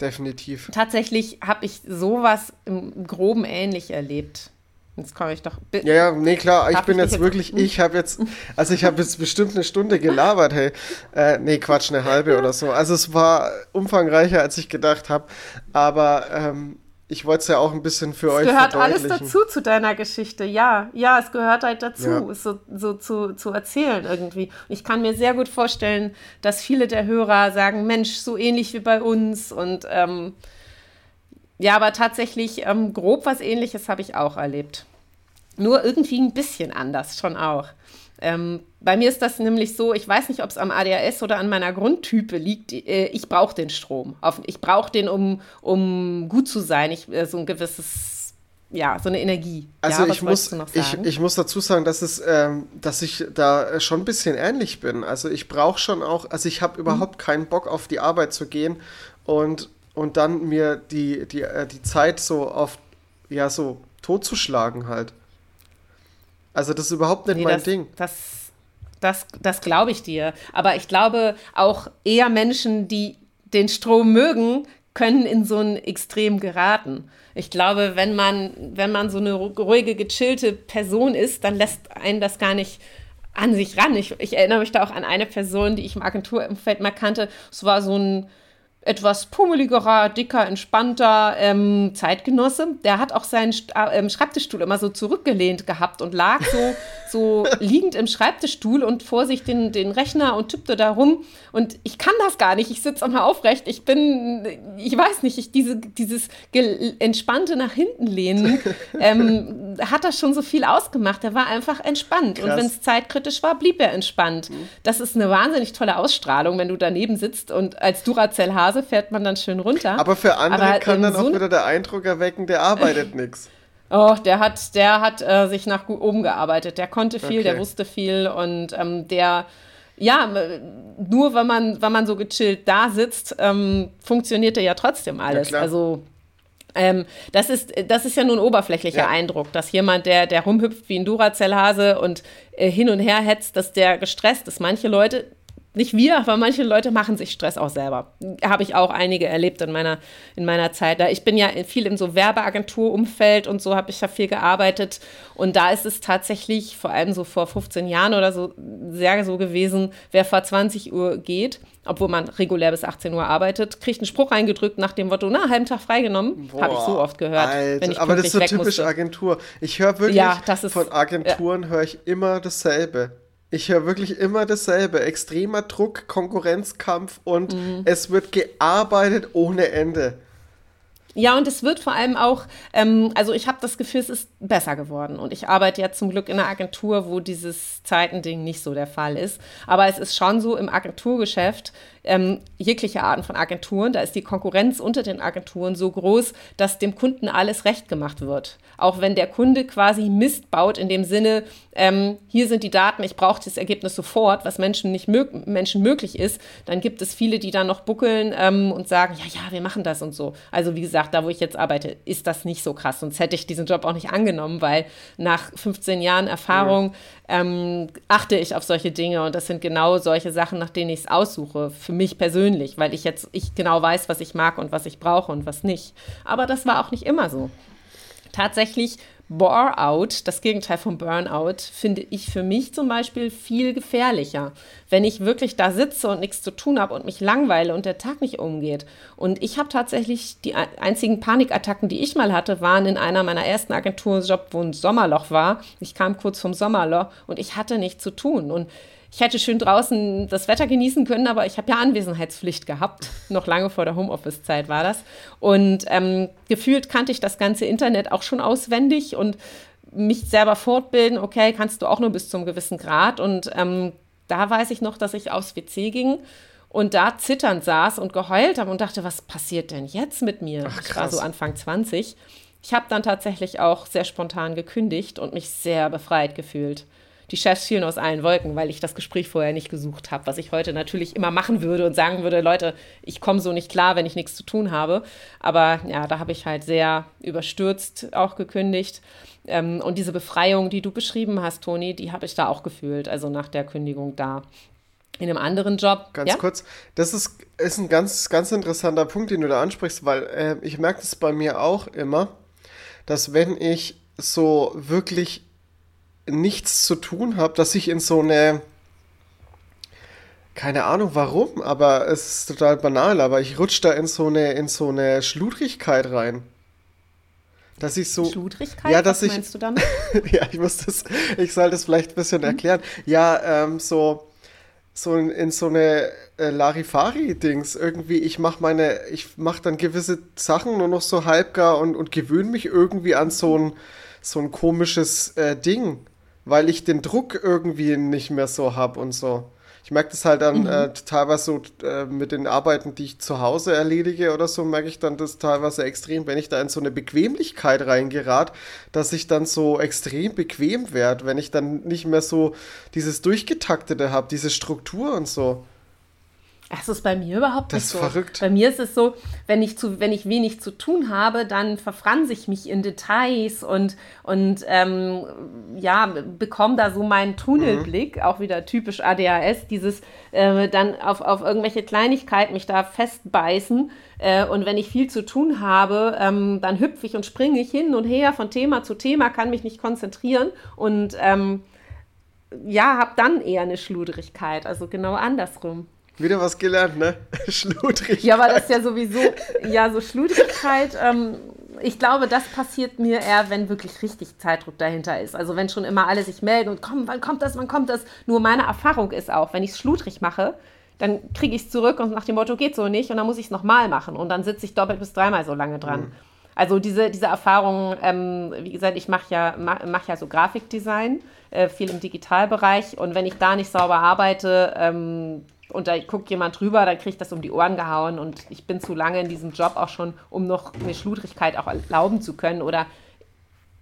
definitiv. Tatsächlich habe ich sowas im Groben ähnlich erlebt. Jetzt komme ich doch. Ja, ja, nee, klar, ich bin jetzt, jetzt wirklich, ich habe jetzt, also ich habe jetzt bestimmt eine Stunde gelabert, hey. Äh, nee, Quatsch, eine halbe oder so. Also es war umfangreicher, als ich gedacht habe. Aber ähm, ich wollte es ja auch ein bisschen für es euch gehört alles dazu zu deiner Geschichte, ja. Ja, es gehört halt dazu, ja. es so, so zu, zu erzählen irgendwie. Und ich kann mir sehr gut vorstellen, dass viele der Hörer sagen, Mensch, so ähnlich wie bei uns. Und ähm, ja, aber tatsächlich ähm, grob was ähnliches habe ich auch erlebt. Nur irgendwie ein bisschen anders schon auch. Ähm, bei mir ist das nämlich so, ich weiß nicht, ob es am ADHS oder an meiner Grundtype liegt. Äh, ich brauche den Strom. ich brauche den, um, um gut zu sein. Ich, äh, so ein gewisses, ja, so eine Energie. Also ja, ich, muss, ich, ich muss dazu sagen, dass, es, ähm, dass ich da schon ein bisschen ähnlich bin. Also ich brauche schon auch, also ich habe überhaupt mhm. keinen Bock auf die Arbeit zu gehen und, und dann mir die, die, äh, die Zeit so auf, ja, so totzuschlagen halt. Also das ist überhaupt nicht nee, mein das, Ding. Das, das, das glaube ich dir. Aber ich glaube auch eher Menschen, die den Strom mögen, können in so ein Extrem geraten. Ich glaube, wenn man, wenn man so eine ruhige, gechillte Person ist, dann lässt einen das gar nicht an sich ran. Ich, ich erinnere mich da auch an eine Person, die ich im Agenturumfeld mal kannte. Es war so ein etwas pummeligerer, dicker, entspannter ähm, Zeitgenosse. Der hat auch seinen äh, Schreibtischstuhl immer so zurückgelehnt gehabt und lag so, so liegend im Schreibtischstuhl und vor sich den, den Rechner und tippte da rum. Und ich kann das gar nicht. Ich sitze immer aufrecht. Ich bin, ich weiß nicht, ich, diese, dieses entspannte nach hinten lehnen ähm, hat das schon so viel ausgemacht. Er war einfach entspannt. Krass. Und wenn es zeitkritisch war, blieb er entspannt. Mhm. Das ist eine wahnsinnig tolle Ausstrahlung, wenn du daneben sitzt und als Duracell-Hase Nase fährt man dann schön runter. Aber für andere Aber kann dann so auch wieder der Eindruck erwecken, der arbeitet nichts. Oh, der hat, der hat äh, sich nach oben gearbeitet. Der konnte viel, okay. der wusste viel und ähm, der, ja, nur wenn man, wenn man so gechillt da sitzt, ähm, funktioniert ja trotzdem alles. Ja, also Ähm, das, ist, das ist ja nur ein oberflächlicher ja. Eindruck, dass jemand, der, der rumhüpft wie ein Duracell-Hase und äh, hin und her hetzt, dass der gestresst ist. Manche Leute, nicht wir, aber manche Leute machen sich Stress auch selber. Habe ich auch einige erlebt in meiner, in meiner Zeit da. Ich bin ja viel im so Werbeagenturumfeld und so habe ich ja viel gearbeitet. Und da ist es tatsächlich, vor allem so vor 15 Jahren oder so, sehr so gewesen, wer vor 20 Uhr geht, obwohl man regulär bis 18 Uhr arbeitet, kriegt einen Spruch reingedrückt nach dem Motto, na, halben Tag freigenommen. Habe ich so oft gehört. Alter, aber das ist so typisch musste. Agentur. Ich höre wirklich, ja, ist, von Agenturen ja. höre ich immer dasselbe. Ich höre wirklich immer dasselbe. Extremer Druck, Konkurrenzkampf und mhm. es wird gearbeitet ohne Ende. Ja, und es wird vor allem auch, ähm, also ich habe das Gefühl, es ist besser geworden. Und ich arbeite ja zum Glück in einer Agentur, wo dieses Zeitending nicht so der Fall ist. Aber es ist schon so im Agenturgeschäft, ähm, jegliche Arten von Agenturen, da ist die Konkurrenz unter den Agenturen so groß, dass dem Kunden alles recht gemacht wird. Auch wenn der Kunde quasi Mist baut, in dem Sinne, ähm, hier sind die Daten, ich brauche das Ergebnis sofort, was Menschen nicht mög Menschen möglich ist, dann gibt es viele, die dann noch buckeln ähm, und sagen, ja, ja, wir machen das und so. Also wie gesagt, da wo ich jetzt arbeite, ist das nicht so krass. Sonst hätte ich diesen Job auch nicht angenommen, weil nach 15 Jahren Erfahrung ähm, achte ich auf solche Dinge und das sind genau solche Sachen, nach denen ich es aussuche. Für für mich persönlich, weil ich jetzt ich genau weiß, was ich mag und was ich brauche und was nicht. Aber das war auch nicht immer so. Tatsächlich Bore-out, das Gegenteil von Burnout, finde ich für mich zum Beispiel viel gefährlicher. Wenn ich wirklich da sitze und nichts zu tun habe und mich langweile und der Tag nicht umgeht. Und ich habe tatsächlich die einzigen Panikattacken, die ich mal hatte, waren in einer meiner ersten Agenturjobs, wo ein Sommerloch war. Ich kam kurz vom Sommerloch und ich hatte nichts zu tun. Und ich hätte schön draußen das Wetter genießen können, aber ich habe ja Anwesenheitspflicht gehabt. Noch lange vor der Homeoffice-Zeit war das. Und ähm, gefühlt kannte ich das ganze Internet auch schon auswendig und mich selber fortbilden, okay, kannst du auch nur bis zum gewissen Grad. Und ähm, da weiß ich noch, dass ich aufs WC ging und da zitternd saß und geheult habe und dachte, was passiert denn jetzt mit mir? Ach, ich war so Anfang 20. Ich habe dann tatsächlich auch sehr spontan gekündigt und mich sehr befreit gefühlt die Chefs fielen aus allen Wolken, weil ich das Gespräch vorher nicht gesucht habe, was ich heute natürlich immer machen würde und sagen würde, Leute, ich komme so nicht klar, wenn ich nichts zu tun habe. Aber ja, da habe ich halt sehr überstürzt auch gekündigt. Ähm, und diese Befreiung, die du beschrieben hast, Toni, die habe ich da auch gefühlt, also nach der Kündigung da. In einem anderen Job. Ganz ja? kurz, das ist, ist ein ganz, ganz interessanter Punkt, den du da ansprichst, weil äh, ich merke das bei mir auch immer, dass wenn ich so wirklich nichts zu tun habe, dass ich in so eine keine Ahnung warum, aber es ist total banal, aber ich rutsche da in so eine in so eine Schludrigkeit rein. Dass ich so Schludrigkeit? Ja, dass Was ich, meinst du damit? ja, ich muss das ich soll das vielleicht ein bisschen mhm. erklären. Ja, ähm, so so in, in so eine äh, Larifari-Dings. Irgendwie, ich mache meine, ich mache dann gewisse Sachen nur noch so halbgar und, und gewöhne mich irgendwie an so ein, so ein komisches äh, Ding weil ich den Druck irgendwie nicht mehr so habe und so. Ich merke das halt dann mhm. äh, teilweise so äh, mit den Arbeiten, die ich zu Hause erledige oder so, merke ich dann das teilweise extrem, wenn ich da in so eine Bequemlichkeit reingerat, dass ich dann so extrem bequem werde, wenn ich dann nicht mehr so dieses Durchgetaktete habe, diese Struktur und so. Das ist bei mir überhaupt das nicht so. Das ist verrückt. Bei mir ist es so, wenn ich, zu, wenn ich wenig zu tun habe, dann verfranse ich mich in Details und, und ähm, ja, bekomme da so meinen Tunnelblick, mhm. auch wieder typisch ADHS, dieses äh, dann auf, auf irgendwelche Kleinigkeiten mich da festbeißen. Äh, und wenn ich viel zu tun habe, ähm, dann hüpfe ich und springe ich hin und her von Thema zu Thema, kann mich nicht konzentrieren und ähm, ja, habe dann eher eine Schludrigkeit, also genau andersrum. Wieder was gelernt, ne? Schludrigkeit. Ja, aber das ist ja sowieso, ja, so Schludrigkeit. Ähm, ich glaube, das passiert mir eher, wenn wirklich richtig Zeitdruck dahinter ist. Also wenn schon immer alle sich melden und kommen, wann kommt das, wann kommt das. Nur meine Erfahrung ist auch, wenn ich es schludrig mache, dann kriege ich es zurück und nach dem Motto geht so nicht und dann muss ich es nochmal machen und dann sitze ich doppelt bis dreimal so lange dran. Mhm. Also diese, diese Erfahrung, ähm, wie gesagt, ich mache ja, mach, mach ja so Grafikdesign, äh, viel im Digitalbereich und wenn ich da nicht sauber arbeite, ähm, und da guckt jemand drüber, dann kriege ich das um die Ohren gehauen und ich bin zu lange in diesem Job auch schon, um noch eine Schludrigkeit auch erlauben zu können oder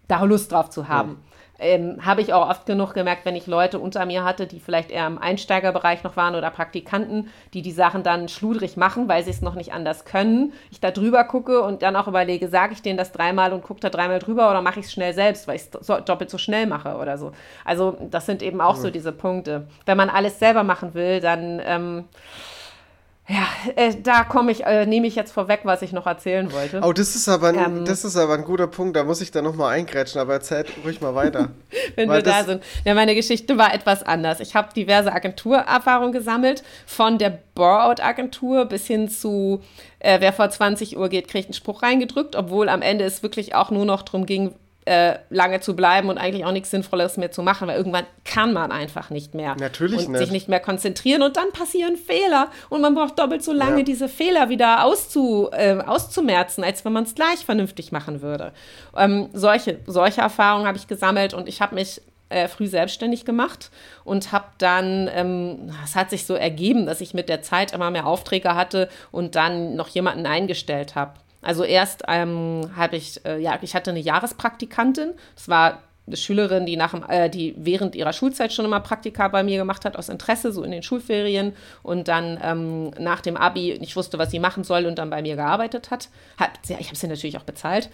da Lust drauf zu haben. Ähm, habe ich auch oft genug gemerkt, wenn ich Leute unter mir hatte, die vielleicht eher im Einsteigerbereich noch waren oder Praktikanten, die die Sachen dann schludrig machen, weil sie es noch nicht anders können. Ich da drüber gucke und dann auch überlege, sage ich denen das dreimal und gucke da dreimal drüber oder mache ich es schnell selbst, weil ich es so, doppelt so schnell mache oder so. Also das sind eben auch mhm. so diese Punkte. Wenn man alles selber machen will, dann ähm, ja, äh, da komme ich, äh, nehme ich jetzt vorweg, was ich noch erzählen wollte. Oh, das ist aber ein, ähm, das ist aber ein guter Punkt, da muss ich dann nochmal eingrätschen, aber erzähl ruhig mal weiter. Wenn wir da sind. Ja, meine Geschichte war etwas anders. Ich habe diverse Agenturerfahrungen gesammelt, von der Bore-Out-Agentur bis hin zu, äh, wer vor 20 Uhr geht, kriegt einen Spruch reingedrückt, obwohl am Ende es wirklich auch nur noch darum ging, äh, lange zu bleiben und eigentlich auch nichts Sinnvolles mehr zu machen, weil irgendwann kann man einfach nicht mehr. Natürlich und nicht. sich nicht mehr konzentrieren und dann passieren Fehler und man braucht doppelt so lange, ja. diese Fehler wieder auszu, äh, auszumerzen, als wenn man es gleich vernünftig machen würde. Ähm, solche, solche Erfahrungen habe ich gesammelt und ich habe mich äh, früh selbstständig gemacht und habe dann, ähm, es hat sich so ergeben, dass ich mit der Zeit immer mehr Aufträge hatte und dann noch jemanden eingestellt habe. Also erst ähm, habe ich, äh, ja, ich hatte eine Jahrespraktikantin. Das war eine Schülerin, die, nach, äh, die während ihrer Schulzeit schon immer Praktika bei mir gemacht hat, aus Interesse, so in den Schulferien. Und dann ähm, nach dem Abi nicht wusste, was sie machen soll und dann bei mir gearbeitet hat. hat ich habe sie natürlich auch bezahlt.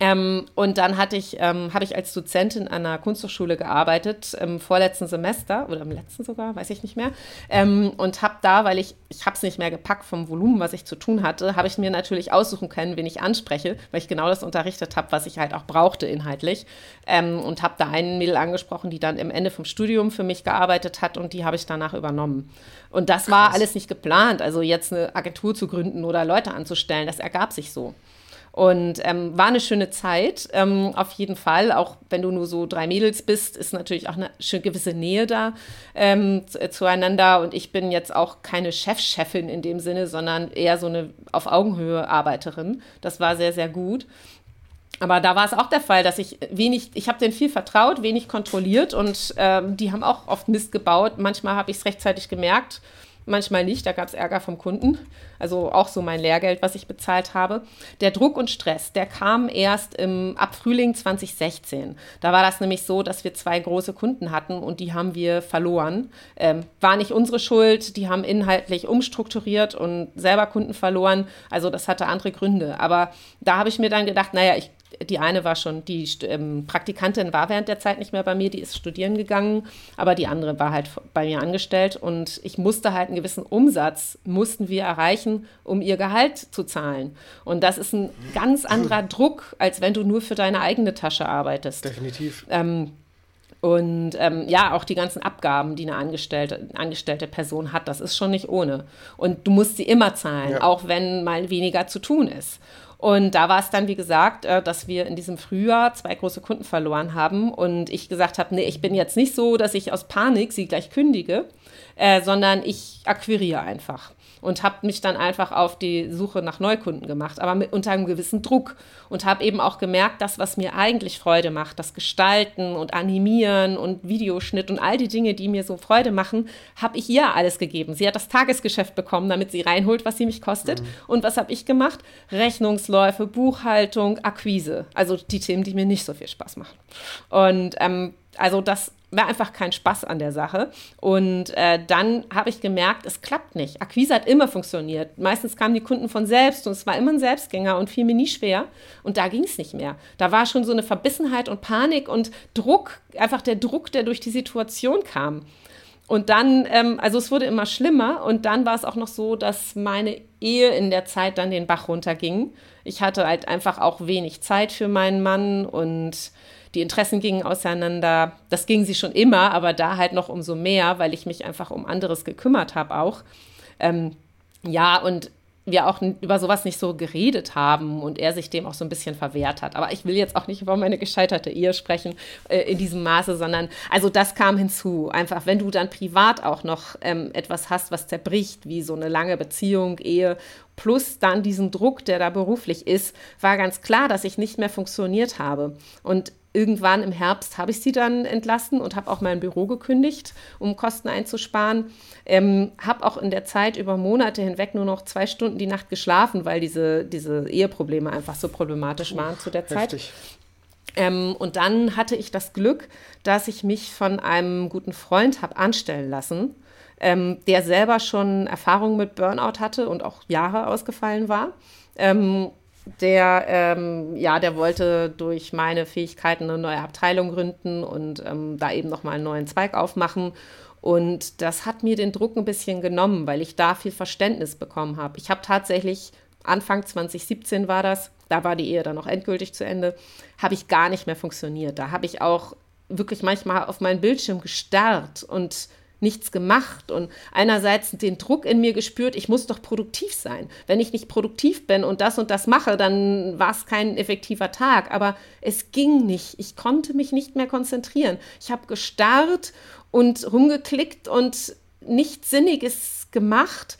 Ähm, und dann hatte ich, ähm, habe ich als Dozentin an einer Kunsthochschule gearbeitet, im vorletzten Semester oder im letzten sogar, weiß ich nicht mehr. Ähm, und habe da, weil ich, ich habe es nicht mehr gepackt vom Volumen, was ich zu tun hatte, habe ich mir natürlich aussuchen können, wen ich anspreche, weil ich genau das unterrichtet habe, was ich halt auch brauchte inhaltlich. Ähm, und habe da einen Mädel angesprochen, die dann im Ende vom Studium für mich gearbeitet hat und die habe ich danach übernommen. Und das war Krass. alles nicht geplant, also jetzt eine Agentur zu gründen oder Leute anzustellen, das ergab sich so. Und ähm, war eine schöne Zeit, ähm, auf jeden Fall. Auch wenn du nur so drei Mädels bist, ist natürlich auch eine gewisse Nähe da ähm, äh, zueinander. Und ich bin jetzt auch keine Chefchefin in dem Sinne, sondern eher so eine auf Augenhöhe Arbeiterin. Das war sehr, sehr gut. Aber da war es auch der Fall, dass ich wenig, ich habe denen viel vertraut, wenig kontrolliert und ähm, die haben auch oft Mist gebaut. Manchmal habe ich es rechtzeitig gemerkt manchmal nicht, da gab es Ärger vom Kunden, also auch so mein Lehrgeld, was ich bezahlt habe. Der Druck und Stress, der kam erst im, ab Frühling 2016. Da war das nämlich so, dass wir zwei große Kunden hatten und die haben wir verloren. Ähm, war nicht unsere Schuld, die haben inhaltlich umstrukturiert und selber Kunden verloren, also das hatte andere Gründe. Aber da habe ich mir dann gedacht, naja, ich die eine war schon, die ähm, Praktikantin war während der Zeit nicht mehr bei mir, die ist studieren gegangen, aber die andere war halt bei mir angestellt und ich musste halt einen gewissen Umsatz, mussten wir erreichen, um ihr Gehalt zu zahlen. Und das ist ein ganz anderer Druck, als wenn du nur für deine eigene Tasche arbeitest. Definitiv. Ähm, und ähm, ja, auch die ganzen Abgaben, die eine angestellte, angestellte Person hat, das ist schon nicht ohne. Und du musst sie immer zahlen, ja. auch wenn mal weniger zu tun ist. Und da war es dann, wie gesagt, äh, dass wir in diesem Frühjahr zwei große Kunden verloren haben. Und ich gesagt habe, nee, ich bin jetzt nicht so, dass ich aus Panik sie gleich kündige, äh, sondern ich akquiriere einfach und habe mich dann einfach auf die Suche nach Neukunden gemacht, aber mit, unter einem gewissen Druck und habe eben auch gemerkt, das, was mir eigentlich Freude macht, das Gestalten und Animieren und Videoschnitt und all die Dinge, die mir so Freude machen, habe ich ihr alles gegeben. Sie hat das Tagesgeschäft bekommen, damit sie reinholt, was sie mich kostet. Mhm. Und was habe ich gemacht? Rechnungsläufe, Buchhaltung, Akquise. Also die Themen, die mir nicht so viel Spaß machen. Und ähm, also das war einfach kein Spaß an der Sache. Und äh, dann habe ich gemerkt, es klappt nicht. Akquise hat immer funktioniert. Meistens kamen die Kunden von selbst und es war immer ein Selbstgänger und fiel mir nie schwer. Und da ging es nicht mehr. Da war schon so eine Verbissenheit und Panik und Druck, einfach der Druck, der durch die Situation kam. Und dann, ähm, also es wurde immer schlimmer und dann war es auch noch so, dass meine Ehe in der Zeit dann den Bach runterging. Ich hatte halt einfach auch wenig Zeit für meinen Mann und die Interessen gingen auseinander. Das ging sie schon immer, aber da halt noch umso mehr, weil ich mich einfach um anderes gekümmert habe auch. Ähm, ja, und wir auch über sowas nicht so geredet haben und er sich dem auch so ein bisschen verwehrt hat. Aber ich will jetzt auch nicht über meine gescheiterte Ehe sprechen äh, in diesem Maße, sondern also das kam hinzu. Einfach, wenn du dann privat auch noch ähm, etwas hast, was zerbricht, wie so eine lange Beziehung, Ehe, plus dann diesen Druck, der da beruflich ist, war ganz klar, dass ich nicht mehr funktioniert habe. Und irgendwann im Herbst habe ich sie dann entlassen und habe auch mein Büro gekündigt, um Kosten einzusparen. Ähm, habe auch in der Zeit über Monate hinweg nur noch zwei Stunden die Nacht geschlafen, weil diese, diese Eheprobleme einfach so problematisch waren zu der Zeit. Heftig. Ähm, und dann hatte ich das Glück, dass ich mich von einem guten Freund habe anstellen lassen, ähm, der selber schon Erfahrung mit Burnout hatte und auch Jahre ausgefallen war. Ähm, der, ähm, ja, der wollte durch meine Fähigkeiten eine neue Abteilung gründen und ähm, da eben nochmal einen neuen Zweig aufmachen. Und das hat mir den Druck ein bisschen genommen, weil ich da viel Verständnis bekommen habe. Ich habe tatsächlich, Anfang 2017 war das, da war die Ehe dann noch endgültig zu Ende, habe ich gar nicht mehr funktioniert. Da habe ich auch wirklich manchmal auf meinen Bildschirm gestarrt und nichts gemacht und einerseits den Druck in mir gespürt, ich muss doch produktiv sein. Wenn ich nicht produktiv bin und das und das mache, dann war es kein effektiver Tag. Aber es ging nicht. Ich konnte mich nicht mehr konzentrieren. Ich habe gestarrt und rumgeklickt und nichts Sinniges gemacht.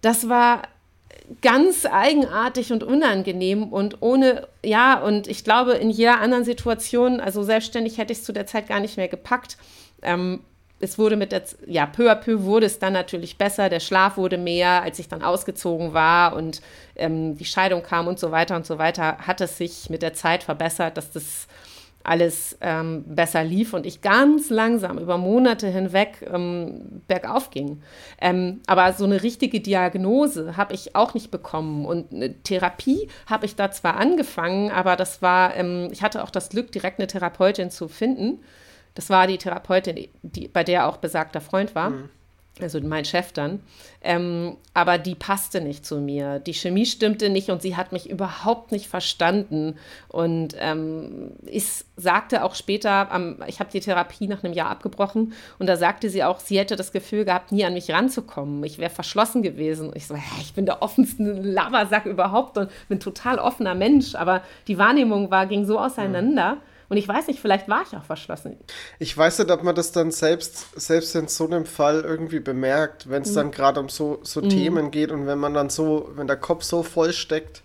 Das war ganz eigenartig und unangenehm und ohne, ja, und ich glaube, in jeder anderen Situation, also selbstständig hätte ich es zu der Zeit gar nicht mehr gepackt. Ähm, es wurde mit der, ja, peu à peu wurde es dann natürlich besser, der Schlaf wurde mehr, als ich dann ausgezogen war und ähm, die Scheidung kam und so weiter und so weiter, hat es sich mit der Zeit verbessert, dass das alles ähm, besser lief und ich ganz langsam über Monate hinweg ähm, bergauf ging. Ähm, aber so eine richtige Diagnose habe ich auch nicht bekommen und eine Therapie habe ich da zwar angefangen, aber das war, ähm, ich hatte auch das Glück, direkt eine Therapeutin zu finden das war die Therapeutin, die, bei der auch besagter Freund war. Mhm. Also mein Chef dann. Ähm, aber die passte nicht zu mir. Die Chemie stimmte nicht und sie hat mich überhaupt nicht verstanden. Und ähm, ich sagte auch später, ähm, ich habe die Therapie nach einem Jahr abgebrochen und da sagte sie auch, sie hätte das Gefühl gehabt, nie an mich ranzukommen. Ich wäre verschlossen gewesen. Ich so, hä, ich bin der offenste Lavasack überhaupt und bin total offener Mensch. Aber die Wahrnehmung war, ging so auseinander. Mhm und ich weiß nicht, vielleicht war ich auch verschlossen. Ich weiß nicht, ob man das dann selbst, selbst in so einem Fall irgendwie bemerkt, wenn es mhm. dann gerade um so, so mhm. Themen geht und wenn man dann so, wenn der Kopf so voll steckt.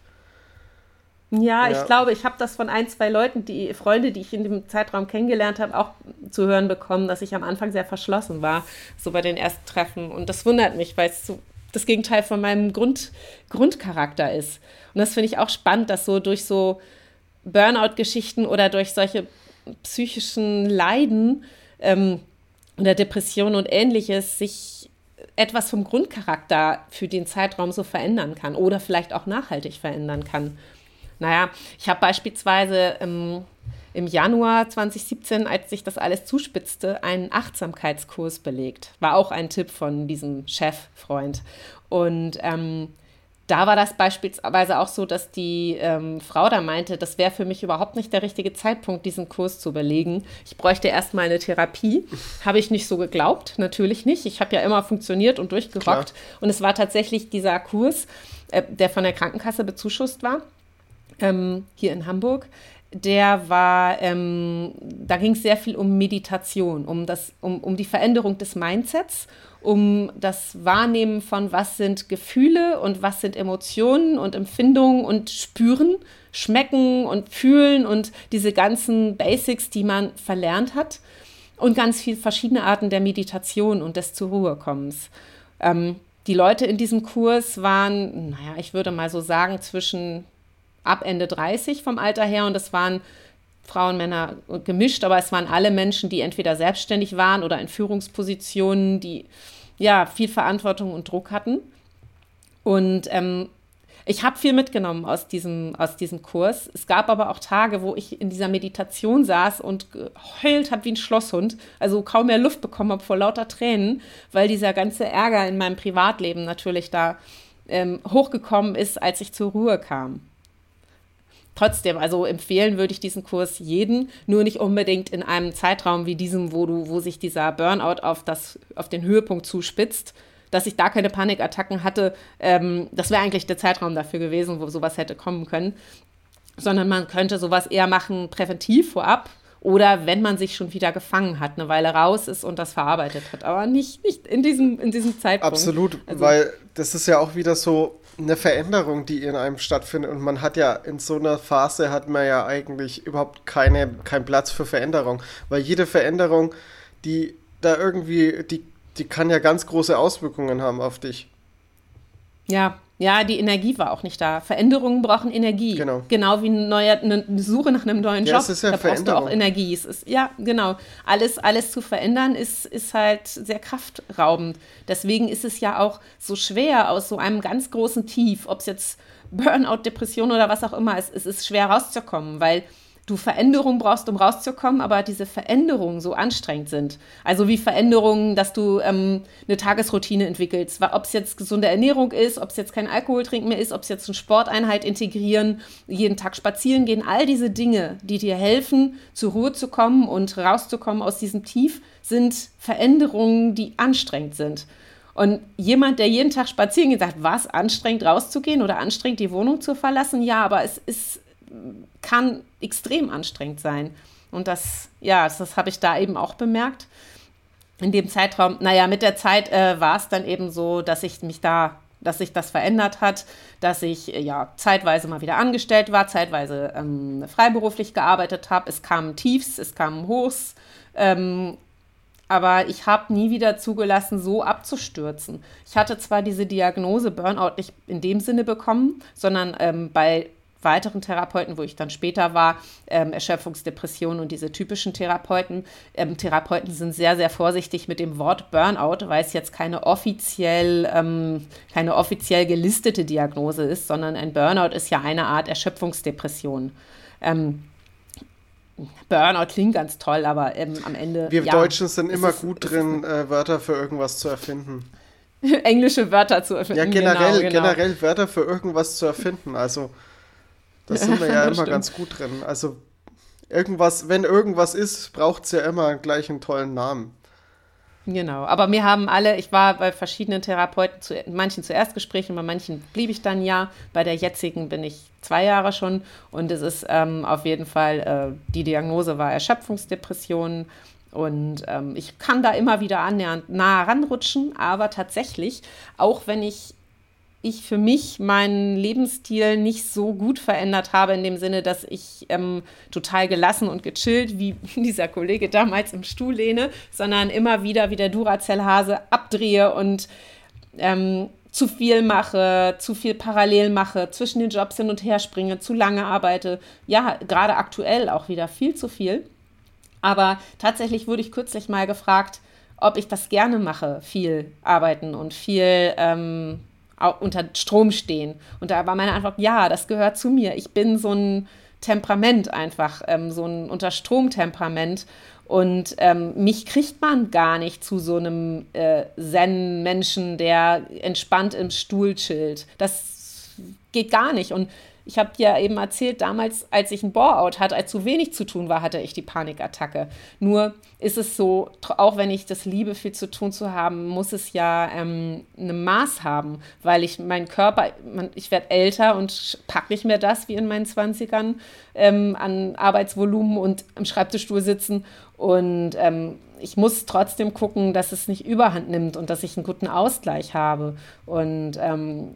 Ja, ja. ich glaube, ich habe das von ein, zwei Leuten, die Freunde, die ich in dem Zeitraum kennengelernt habe, auch zu hören bekommen, dass ich am Anfang sehr verschlossen war, so bei den ersten Treffen. Und das wundert mich, weil es so das Gegenteil von meinem Grund, Grundcharakter ist. Und das finde ich auch spannend, dass so durch so Burnout-Geschichten oder durch solche psychischen Leiden ähm, oder Depressionen und ähnliches sich etwas vom Grundcharakter für den Zeitraum so verändern kann oder vielleicht auch nachhaltig verändern kann. Naja, ich habe beispielsweise ähm, im Januar 2017, als sich das alles zuspitzte, einen Achtsamkeitskurs belegt. War auch ein Tipp von diesem Cheffreund. Und ähm, da war das beispielsweise auch so, dass die ähm, Frau da meinte, das wäre für mich überhaupt nicht der richtige Zeitpunkt, diesen Kurs zu belegen. Ich bräuchte erstmal eine Therapie. Habe ich nicht so geglaubt, natürlich nicht. Ich habe ja immer funktioniert und durchgerockt. Klar. Und es war tatsächlich dieser Kurs, äh, der von der Krankenkasse bezuschusst war, ähm, hier in Hamburg der war, ähm, da ging es sehr viel um Meditation, um, das, um, um die Veränderung des Mindsets, um das Wahrnehmen von, was sind Gefühle und was sind Emotionen und Empfindungen und Spüren, Schmecken und Fühlen und diese ganzen Basics, die man verlernt hat und ganz viele verschiedene Arten der Meditation und des zur Ruhe kommens. Ähm, die Leute in diesem Kurs waren, naja, ich würde mal so sagen, zwischen ab Ende 30 vom Alter her und es waren Frauen, Männer gemischt, aber es waren alle Menschen, die entweder selbstständig waren oder in Führungspositionen, die ja viel Verantwortung und Druck hatten. Und ähm, ich habe viel mitgenommen aus diesem, aus diesem Kurs. Es gab aber auch Tage, wo ich in dieser Meditation saß und geheult habe wie ein Schlosshund, also kaum mehr Luft bekommen habe vor lauter Tränen, weil dieser ganze Ärger in meinem Privatleben natürlich da ähm, hochgekommen ist, als ich zur Ruhe kam. Trotzdem, also empfehlen würde ich diesen Kurs jeden, nur nicht unbedingt in einem Zeitraum wie diesem, wo du, wo sich dieser Burnout auf, das, auf den Höhepunkt zuspitzt, dass ich da keine Panikattacken hatte. Ähm, das wäre eigentlich der Zeitraum dafür gewesen, wo sowas hätte kommen können. Sondern man könnte sowas eher machen präventiv vorab, oder wenn man sich schon wieder gefangen hat, eine Weile raus ist und das verarbeitet hat. Aber nicht, nicht in, diesem, in diesem Zeitpunkt. Absolut, also, weil das ist ja auch wieder so, eine Veränderung, die in einem stattfindet. Und man hat ja in so einer Phase hat man ja eigentlich überhaupt keine, keinen Platz für Veränderung. Weil jede Veränderung, die da irgendwie, die, die kann ja ganz große Auswirkungen haben auf dich. Ja, Ja, die Energie war auch nicht da. Veränderungen brauchen Energie. Genau. Genau wie eine, neue, eine Suche nach einem neuen ja, Job. ist ja da brauchst du auch Energie. Es ist, ja, genau. Alles, alles zu verändern ist, ist halt sehr kraftraubend. Deswegen ist es ja auch so schwer aus so einem ganz großen Tief, ob es jetzt Burnout, Depression oder was auch immer ist, es ist schwer rauszukommen, weil du Veränderungen brauchst, um rauszukommen, aber diese Veränderungen so anstrengend sind. Also wie Veränderungen, dass du ähm, eine Tagesroutine entwickelst, ob es jetzt gesunde Ernährung ist, ob es jetzt kein Alkohol trinken mehr ist, ob es jetzt eine Sporteinheit integrieren, jeden Tag spazieren gehen, all diese Dinge, die dir helfen, zur Ruhe zu kommen und rauszukommen aus diesem Tief, sind Veränderungen, die anstrengend sind. Und jemand, der jeden Tag spazieren geht, sagt, was, anstrengend rauszugehen oder anstrengend die Wohnung zu verlassen? Ja, aber es ist kann extrem anstrengend sein. Und das, ja, das, habe ich da eben auch bemerkt. In dem Zeitraum, naja, mit der Zeit äh, war es dann eben so, dass ich mich da, dass sich das verändert hat, dass ich äh, ja zeitweise mal wieder angestellt war, zeitweise ähm, freiberuflich gearbeitet habe. Es kamen Tiefs, es kamen Hochs. Ähm, aber ich habe nie wieder zugelassen, so abzustürzen. Ich hatte zwar diese Diagnose Burnout nicht in dem Sinne bekommen, sondern ähm, bei weiteren Therapeuten, wo ich dann später war, ähm, Erschöpfungsdepression und diese typischen Therapeuten. Ähm, Therapeuten sind sehr, sehr vorsichtig mit dem Wort Burnout, weil es jetzt keine offiziell, ähm, keine offiziell gelistete Diagnose ist, sondern ein Burnout ist ja eine Art Erschöpfungsdepression. Ähm, Burnout klingt ganz toll, aber ähm, am Ende. Wir ja, Deutschen sind immer ist, gut drin, äh, Wörter für irgendwas zu erfinden. Englische Wörter zu erfinden. Ja, generell, genau, genau. generell Wörter für irgendwas zu erfinden. Also das sind wir ja immer ganz gut drin. Also irgendwas, wenn irgendwas ist, braucht es ja immer gleich einen tollen Namen. Genau, aber mir haben alle, ich war bei verschiedenen Therapeuten, zu manchen zu Erstgesprächen, bei manchen blieb ich dann ja. Bei der jetzigen bin ich zwei Jahre schon und es ist ähm, auf jeden Fall, äh, die Diagnose war Erschöpfungsdepression und ähm, ich kann da immer wieder annähernd nah ranrutschen, aber tatsächlich, auch wenn ich ich für mich meinen Lebensstil nicht so gut verändert habe, in dem Sinne, dass ich ähm, total gelassen und gechillt, wie dieser Kollege damals im Stuhl lehne, sondern immer wieder wie der Duracell-Hase abdrehe und ähm, zu viel mache, zu viel parallel mache, zwischen den Jobs hin und her springe, zu lange arbeite. Ja, gerade aktuell auch wieder viel zu viel. Aber tatsächlich wurde ich kürzlich mal gefragt, ob ich das gerne mache, viel arbeiten und viel ähm, unter Strom stehen. Und da war meine Antwort, ja, das gehört zu mir. Ich bin so ein Temperament einfach, ähm, so ein Unterstromtemperament. Und ähm, mich kriegt man gar nicht zu so einem äh, Zen-Menschen, der entspannt im Stuhl chillt. Das geht gar nicht. Und ich habe dir eben erzählt, damals, als ich ein Bore-out hatte, als zu wenig zu tun war, hatte ich die Panikattacke. Nur ist es so, auch wenn ich das liebe, viel zu tun zu haben, muss es ja ähm, ein Maß haben, weil ich mein Körper, ich werde älter und packe nicht mehr das wie in meinen 20ern ähm, an Arbeitsvolumen und am Schreibtischstuhl sitzen. Und ähm, ich muss trotzdem gucken, dass es nicht überhand nimmt und dass ich einen guten Ausgleich habe. Und ähm,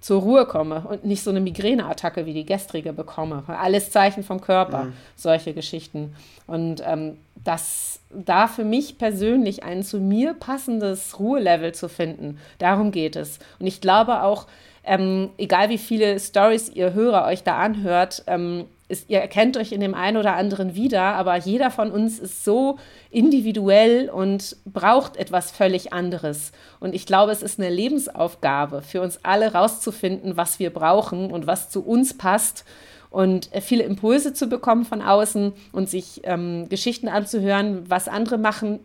zur Ruhe komme und nicht so eine Migräneattacke wie die gestrige bekomme. Alles Zeichen vom Körper, mhm. solche Geschichten. Und ähm, das da für mich persönlich ein zu mir passendes Ruhelevel zu finden, darum geht es. Und ich glaube auch, ähm, egal wie viele Stories ihr Hörer euch da anhört, ähm, ist, ihr erkennt euch in dem einen oder anderen wieder, aber jeder von uns ist so individuell und braucht etwas völlig anderes. Und ich glaube, es ist eine Lebensaufgabe für uns alle rauszufinden, was wir brauchen und was zu uns passt und äh, viele Impulse zu bekommen von außen und sich ähm, Geschichten anzuhören, was andere machen,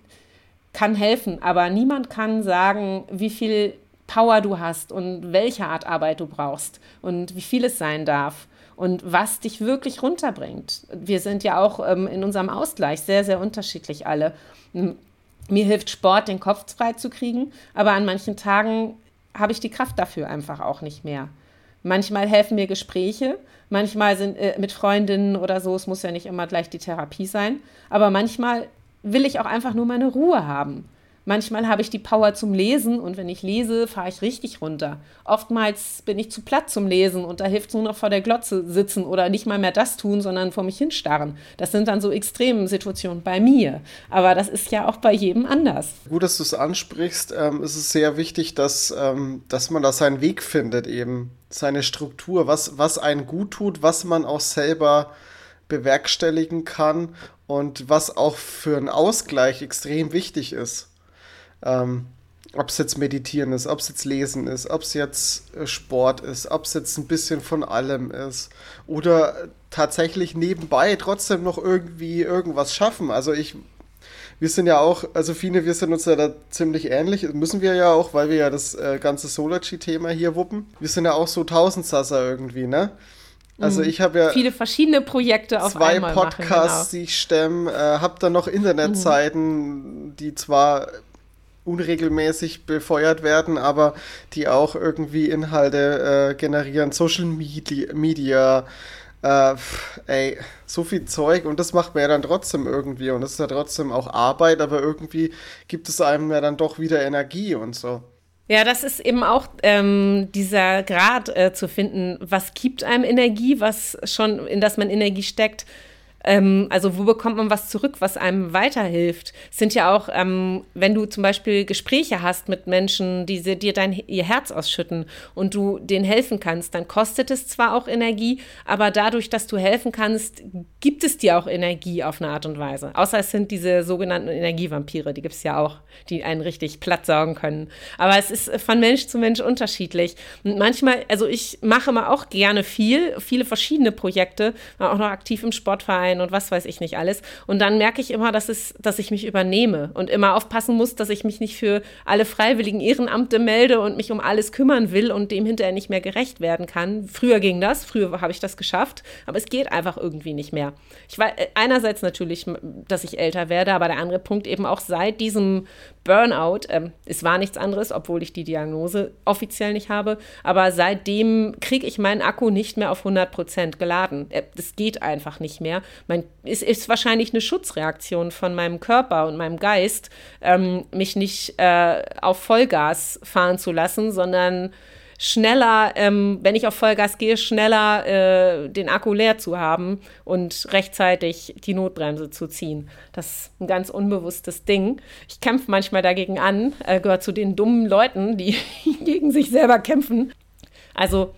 kann helfen. Aber niemand kann sagen, wie viel Power du hast und welche Art Arbeit du brauchst und wie viel es sein darf und was dich wirklich runterbringt. Wir sind ja auch ähm, in unserem Ausgleich sehr, sehr unterschiedlich alle. Mir hilft Sport, den Kopf frei zu kriegen, aber an manchen Tagen habe ich die Kraft dafür einfach auch nicht mehr. Manchmal helfen mir Gespräche, manchmal sind äh, mit Freundinnen oder so, es muss ja nicht immer gleich die Therapie sein, aber manchmal will ich auch einfach nur meine Ruhe haben. Manchmal habe ich die Power zum Lesen und wenn ich lese, fahre ich richtig runter. Oftmals bin ich zu platt zum Lesen und da hilft es nur noch vor der Glotze sitzen oder nicht mal mehr das tun, sondern vor mich hinstarren. Das sind dann so extreme Situationen bei mir. Aber das ist ja auch bei jedem anders. Gut, dass du es ansprichst. Ähm, es ist sehr wichtig, dass, ähm, dass man da seinen Weg findet, eben seine Struktur, was, was einen gut tut, was man auch selber bewerkstelligen kann und was auch für einen Ausgleich extrem wichtig ist. Ähm, ob es jetzt Meditieren ist, ob es jetzt Lesen ist, ob es jetzt äh, Sport ist, ob es jetzt ein bisschen von allem ist oder tatsächlich nebenbei trotzdem noch irgendwie irgendwas schaffen. Also ich, wir sind ja auch, also viele, wir sind uns ja da ziemlich ähnlich, müssen wir ja auch, weil wir ja das äh, ganze Solargy-Thema hier wuppen. Wir sind ja auch so Tausendsasser irgendwie, ne? Also mhm. ich habe ja viele verschiedene Projekte auf zwei einmal Podcasts, machen, genau. die ich stemme, äh, habe dann noch Internetseiten, mhm. die zwar unregelmäßig befeuert werden, aber die auch irgendwie Inhalte äh, generieren, Social Media, Media äh, ey, so viel Zeug und das macht man ja dann trotzdem irgendwie und das ist ja trotzdem auch Arbeit, aber irgendwie gibt es einem ja dann doch wieder Energie und so. Ja, das ist eben auch ähm, dieser Grad äh, zu finden, was gibt einem Energie, was schon, in das man Energie steckt ähm, also wo bekommt man was zurück, was einem weiterhilft? Es sind ja auch, ähm, wenn du zum Beispiel Gespräche hast mit Menschen, die dir dein ihr Herz ausschütten und du denen helfen kannst, dann kostet es zwar auch Energie, aber dadurch, dass du helfen kannst, gibt es dir auch Energie auf eine Art und Weise. Außer es sind diese sogenannten Energievampire, die gibt es ja auch, die einen richtig platt saugen können. Aber es ist von Mensch zu Mensch unterschiedlich. Und manchmal, also ich mache immer auch gerne viel, viele verschiedene Projekte, war auch noch aktiv im Sportverein sein und was weiß ich nicht alles. Und dann merke ich immer, dass, es, dass ich mich übernehme und immer aufpassen muss, dass ich mich nicht für alle freiwilligen Ehrenamte melde und mich um alles kümmern will und dem hinterher nicht mehr gerecht werden kann. Früher ging das, früher habe ich das geschafft, aber es geht einfach irgendwie nicht mehr. Ich war äh, einerseits natürlich, dass ich älter werde, aber der andere Punkt eben auch seit diesem Burnout, ähm, es war nichts anderes, obwohl ich die Diagnose offiziell nicht habe, aber seitdem kriege ich meinen Akku nicht mehr auf 100 Prozent geladen. Äh, das geht einfach nicht mehr. Mein, es ist wahrscheinlich eine Schutzreaktion von meinem Körper und meinem Geist, ähm, mich nicht äh, auf Vollgas fahren zu lassen, sondern schneller, ähm, wenn ich auf Vollgas gehe, schneller äh, den Akku leer zu haben und rechtzeitig die Notbremse zu ziehen. Das ist ein ganz unbewusstes Ding. Ich kämpfe manchmal dagegen an, äh, gehört zu den dummen Leuten, die gegen sich selber kämpfen. Also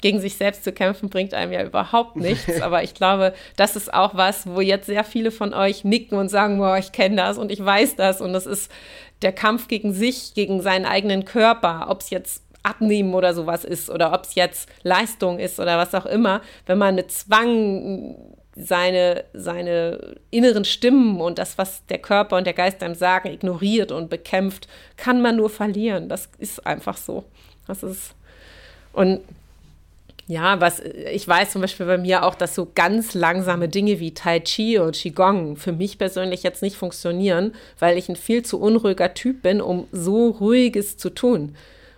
gegen sich selbst zu kämpfen bringt einem ja überhaupt nichts. Aber ich glaube, das ist auch was, wo jetzt sehr viele von euch nicken und sagen, boah, ich kenne das und ich weiß das. Und das ist der Kampf gegen sich, gegen seinen eigenen Körper, ob es jetzt Abnehmen oder sowas ist oder ob es jetzt Leistung ist oder was auch immer, wenn man mit Zwang seine, seine inneren Stimmen und das, was der Körper und der Geist einem sagen, ignoriert und bekämpft, kann man nur verlieren. Das ist einfach so. Das ist. Und ja, was ich weiß zum Beispiel bei mir auch, dass so ganz langsame Dinge wie Tai Chi und Qigong für mich persönlich jetzt nicht funktionieren, weil ich ein viel zu unruhiger Typ bin, um so ruhiges zu tun.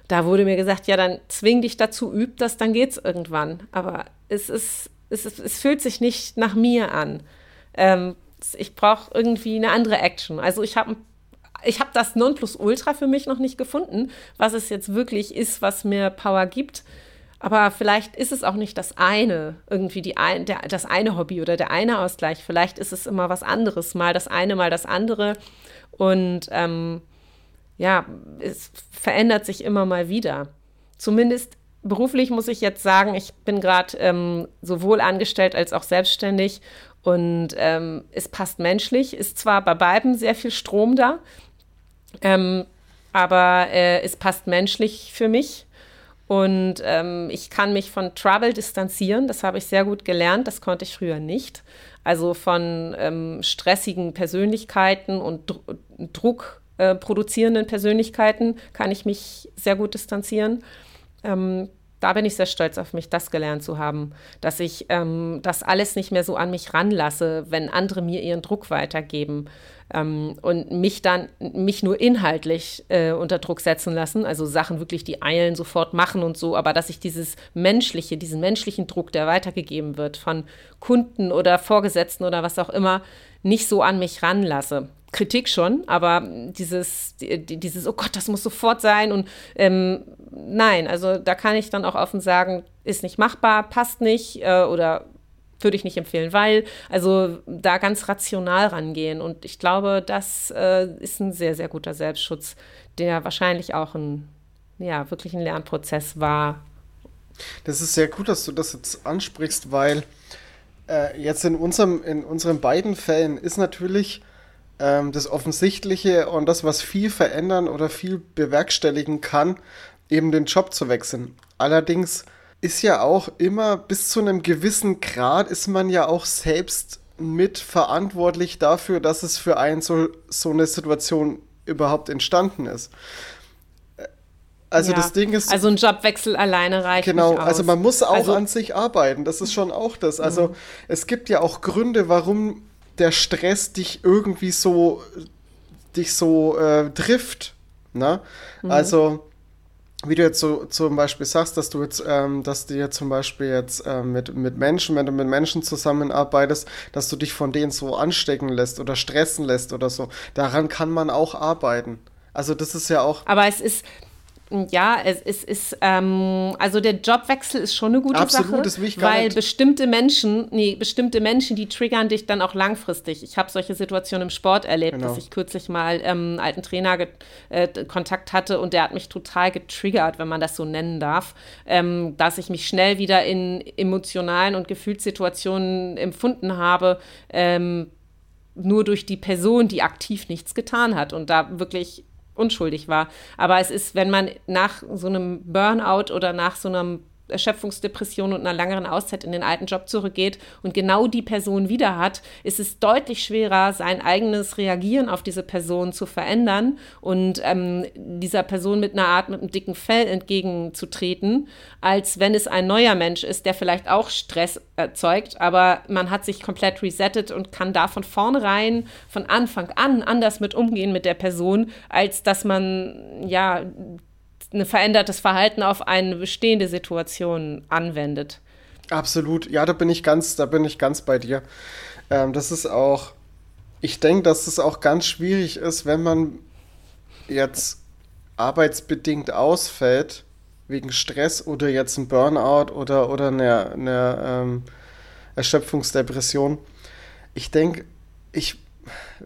Da wurde mir gesagt, ja, dann zwing dich dazu, üb das, dann geht's irgendwann. Aber es ist, es, ist, es fühlt sich nicht nach mir an. Ähm, ich brauche irgendwie eine andere Action. Also ich habe ich habe das Nonplusultra für mich noch nicht gefunden, was es jetzt wirklich ist, was mir Power gibt. Aber vielleicht ist es auch nicht das eine, irgendwie die ein, der, das eine Hobby oder der eine Ausgleich. Vielleicht ist es immer was anderes, mal das eine, mal das andere. Und ähm, ja, es verändert sich immer mal wieder. Zumindest beruflich muss ich jetzt sagen, ich bin gerade ähm, sowohl angestellt als auch selbstständig und ähm, es passt menschlich. Ist zwar bei beiden sehr viel Strom da, ähm, aber äh, es passt menschlich für mich. Und ähm, ich kann mich von Trouble distanzieren. Das habe ich sehr gut gelernt. Das konnte ich früher nicht. Also von ähm, stressigen Persönlichkeiten und Dr Druck äh, produzierenden Persönlichkeiten kann ich mich sehr gut distanzieren. Ähm, da bin ich sehr stolz auf mich, das gelernt zu haben, dass ich ähm, das alles nicht mehr so an mich ranlasse, wenn andere mir ihren Druck weitergeben ähm, und mich dann mich nur inhaltlich äh, unter Druck setzen lassen, also Sachen wirklich, die eilen, sofort machen und so, aber dass ich dieses menschliche, diesen menschlichen Druck, der weitergegeben wird von Kunden oder Vorgesetzten oder was auch immer, nicht so an mich ranlasse. Kritik schon, aber dieses, dieses, oh Gott, das muss sofort sein und ähm, nein, also da kann ich dann auch offen sagen, ist nicht machbar, passt nicht äh, oder würde ich nicht empfehlen, weil, also da ganz rational rangehen und ich glaube, das äh, ist ein sehr, sehr guter Selbstschutz, der wahrscheinlich auch ein, ja, wirklich ein Lernprozess war. Das ist sehr gut, dass du das jetzt ansprichst, weil äh, jetzt in unserem, in unseren beiden Fällen ist natürlich ähm, das Offensichtliche und das, was viel verändern oder viel bewerkstelligen kann, eben den Job zu wechseln. Allerdings ist ja auch immer bis zu einem gewissen Grad ist man ja auch selbst mitverantwortlich dafür, dass es für einen so, so eine Situation überhaupt entstanden ist. Also ja, das Ding ist. Also ein Jobwechsel alleine reicht genau, nicht. Genau, also man muss auch also, an sich arbeiten. Das ist schon auch das. Also mhm. es gibt ja auch Gründe, warum der Stress dich irgendwie so dich so äh, trifft. Ne? Mhm. Also wie du jetzt so zum Beispiel sagst, dass du jetzt, ähm, dass dir zum Beispiel jetzt ähm, mit, mit Menschen, wenn du mit Menschen zusammenarbeitest, dass du dich von denen so anstecken lässt oder stressen lässt oder so. Daran kann man auch arbeiten. Also das ist ja auch. Aber es ist, ja, es, es ist, ähm, also der Jobwechsel ist schon eine gute Absolut, Sache, das will ich gar weil nicht. bestimmte Menschen, nee, bestimmte Menschen, die triggern dich dann auch langfristig. Ich habe solche Situationen im Sport erlebt, genau. dass ich kürzlich mal ähm, einen alten Trainer äh, Kontakt hatte und der hat mich total getriggert, wenn man das so nennen darf, ähm, dass ich mich schnell wieder in emotionalen und Gefühlssituationen empfunden habe, ähm, nur durch die Person, die aktiv nichts getan hat und da wirklich unschuldig war. Aber es ist, wenn man nach so einem Burnout oder nach so einem Erschöpfungsdepression und einer langeren Auszeit in den alten Job zurückgeht und genau die Person wieder hat, ist es deutlich schwerer, sein eigenes Reagieren auf diese Person zu verändern und ähm, dieser Person mit einer Art, mit einem dicken Fell entgegenzutreten, als wenn es ein neuer Mensch ist, der vielleicht auch Stress erzeugt, aber man hat sich komplett resettet und kann da von vornherein, von Anfang an anders mit umgehen mit der Person, als dass man ja ein verändertes Verhalten auf eine bestehende Situation anwendet. Absolut, ja, da bin ich ganz, da bin ich ganz bei dir. Ähm, das ist auch, ich denke, dass es auch ganz schwierig ist, wenn man jetzt arbeitsbedingt ausfällt, wegen Stress oder jetzt ein Burnout oder, oder eine, eine ähm, Erschöpfungsdepression. Ich denke, ich,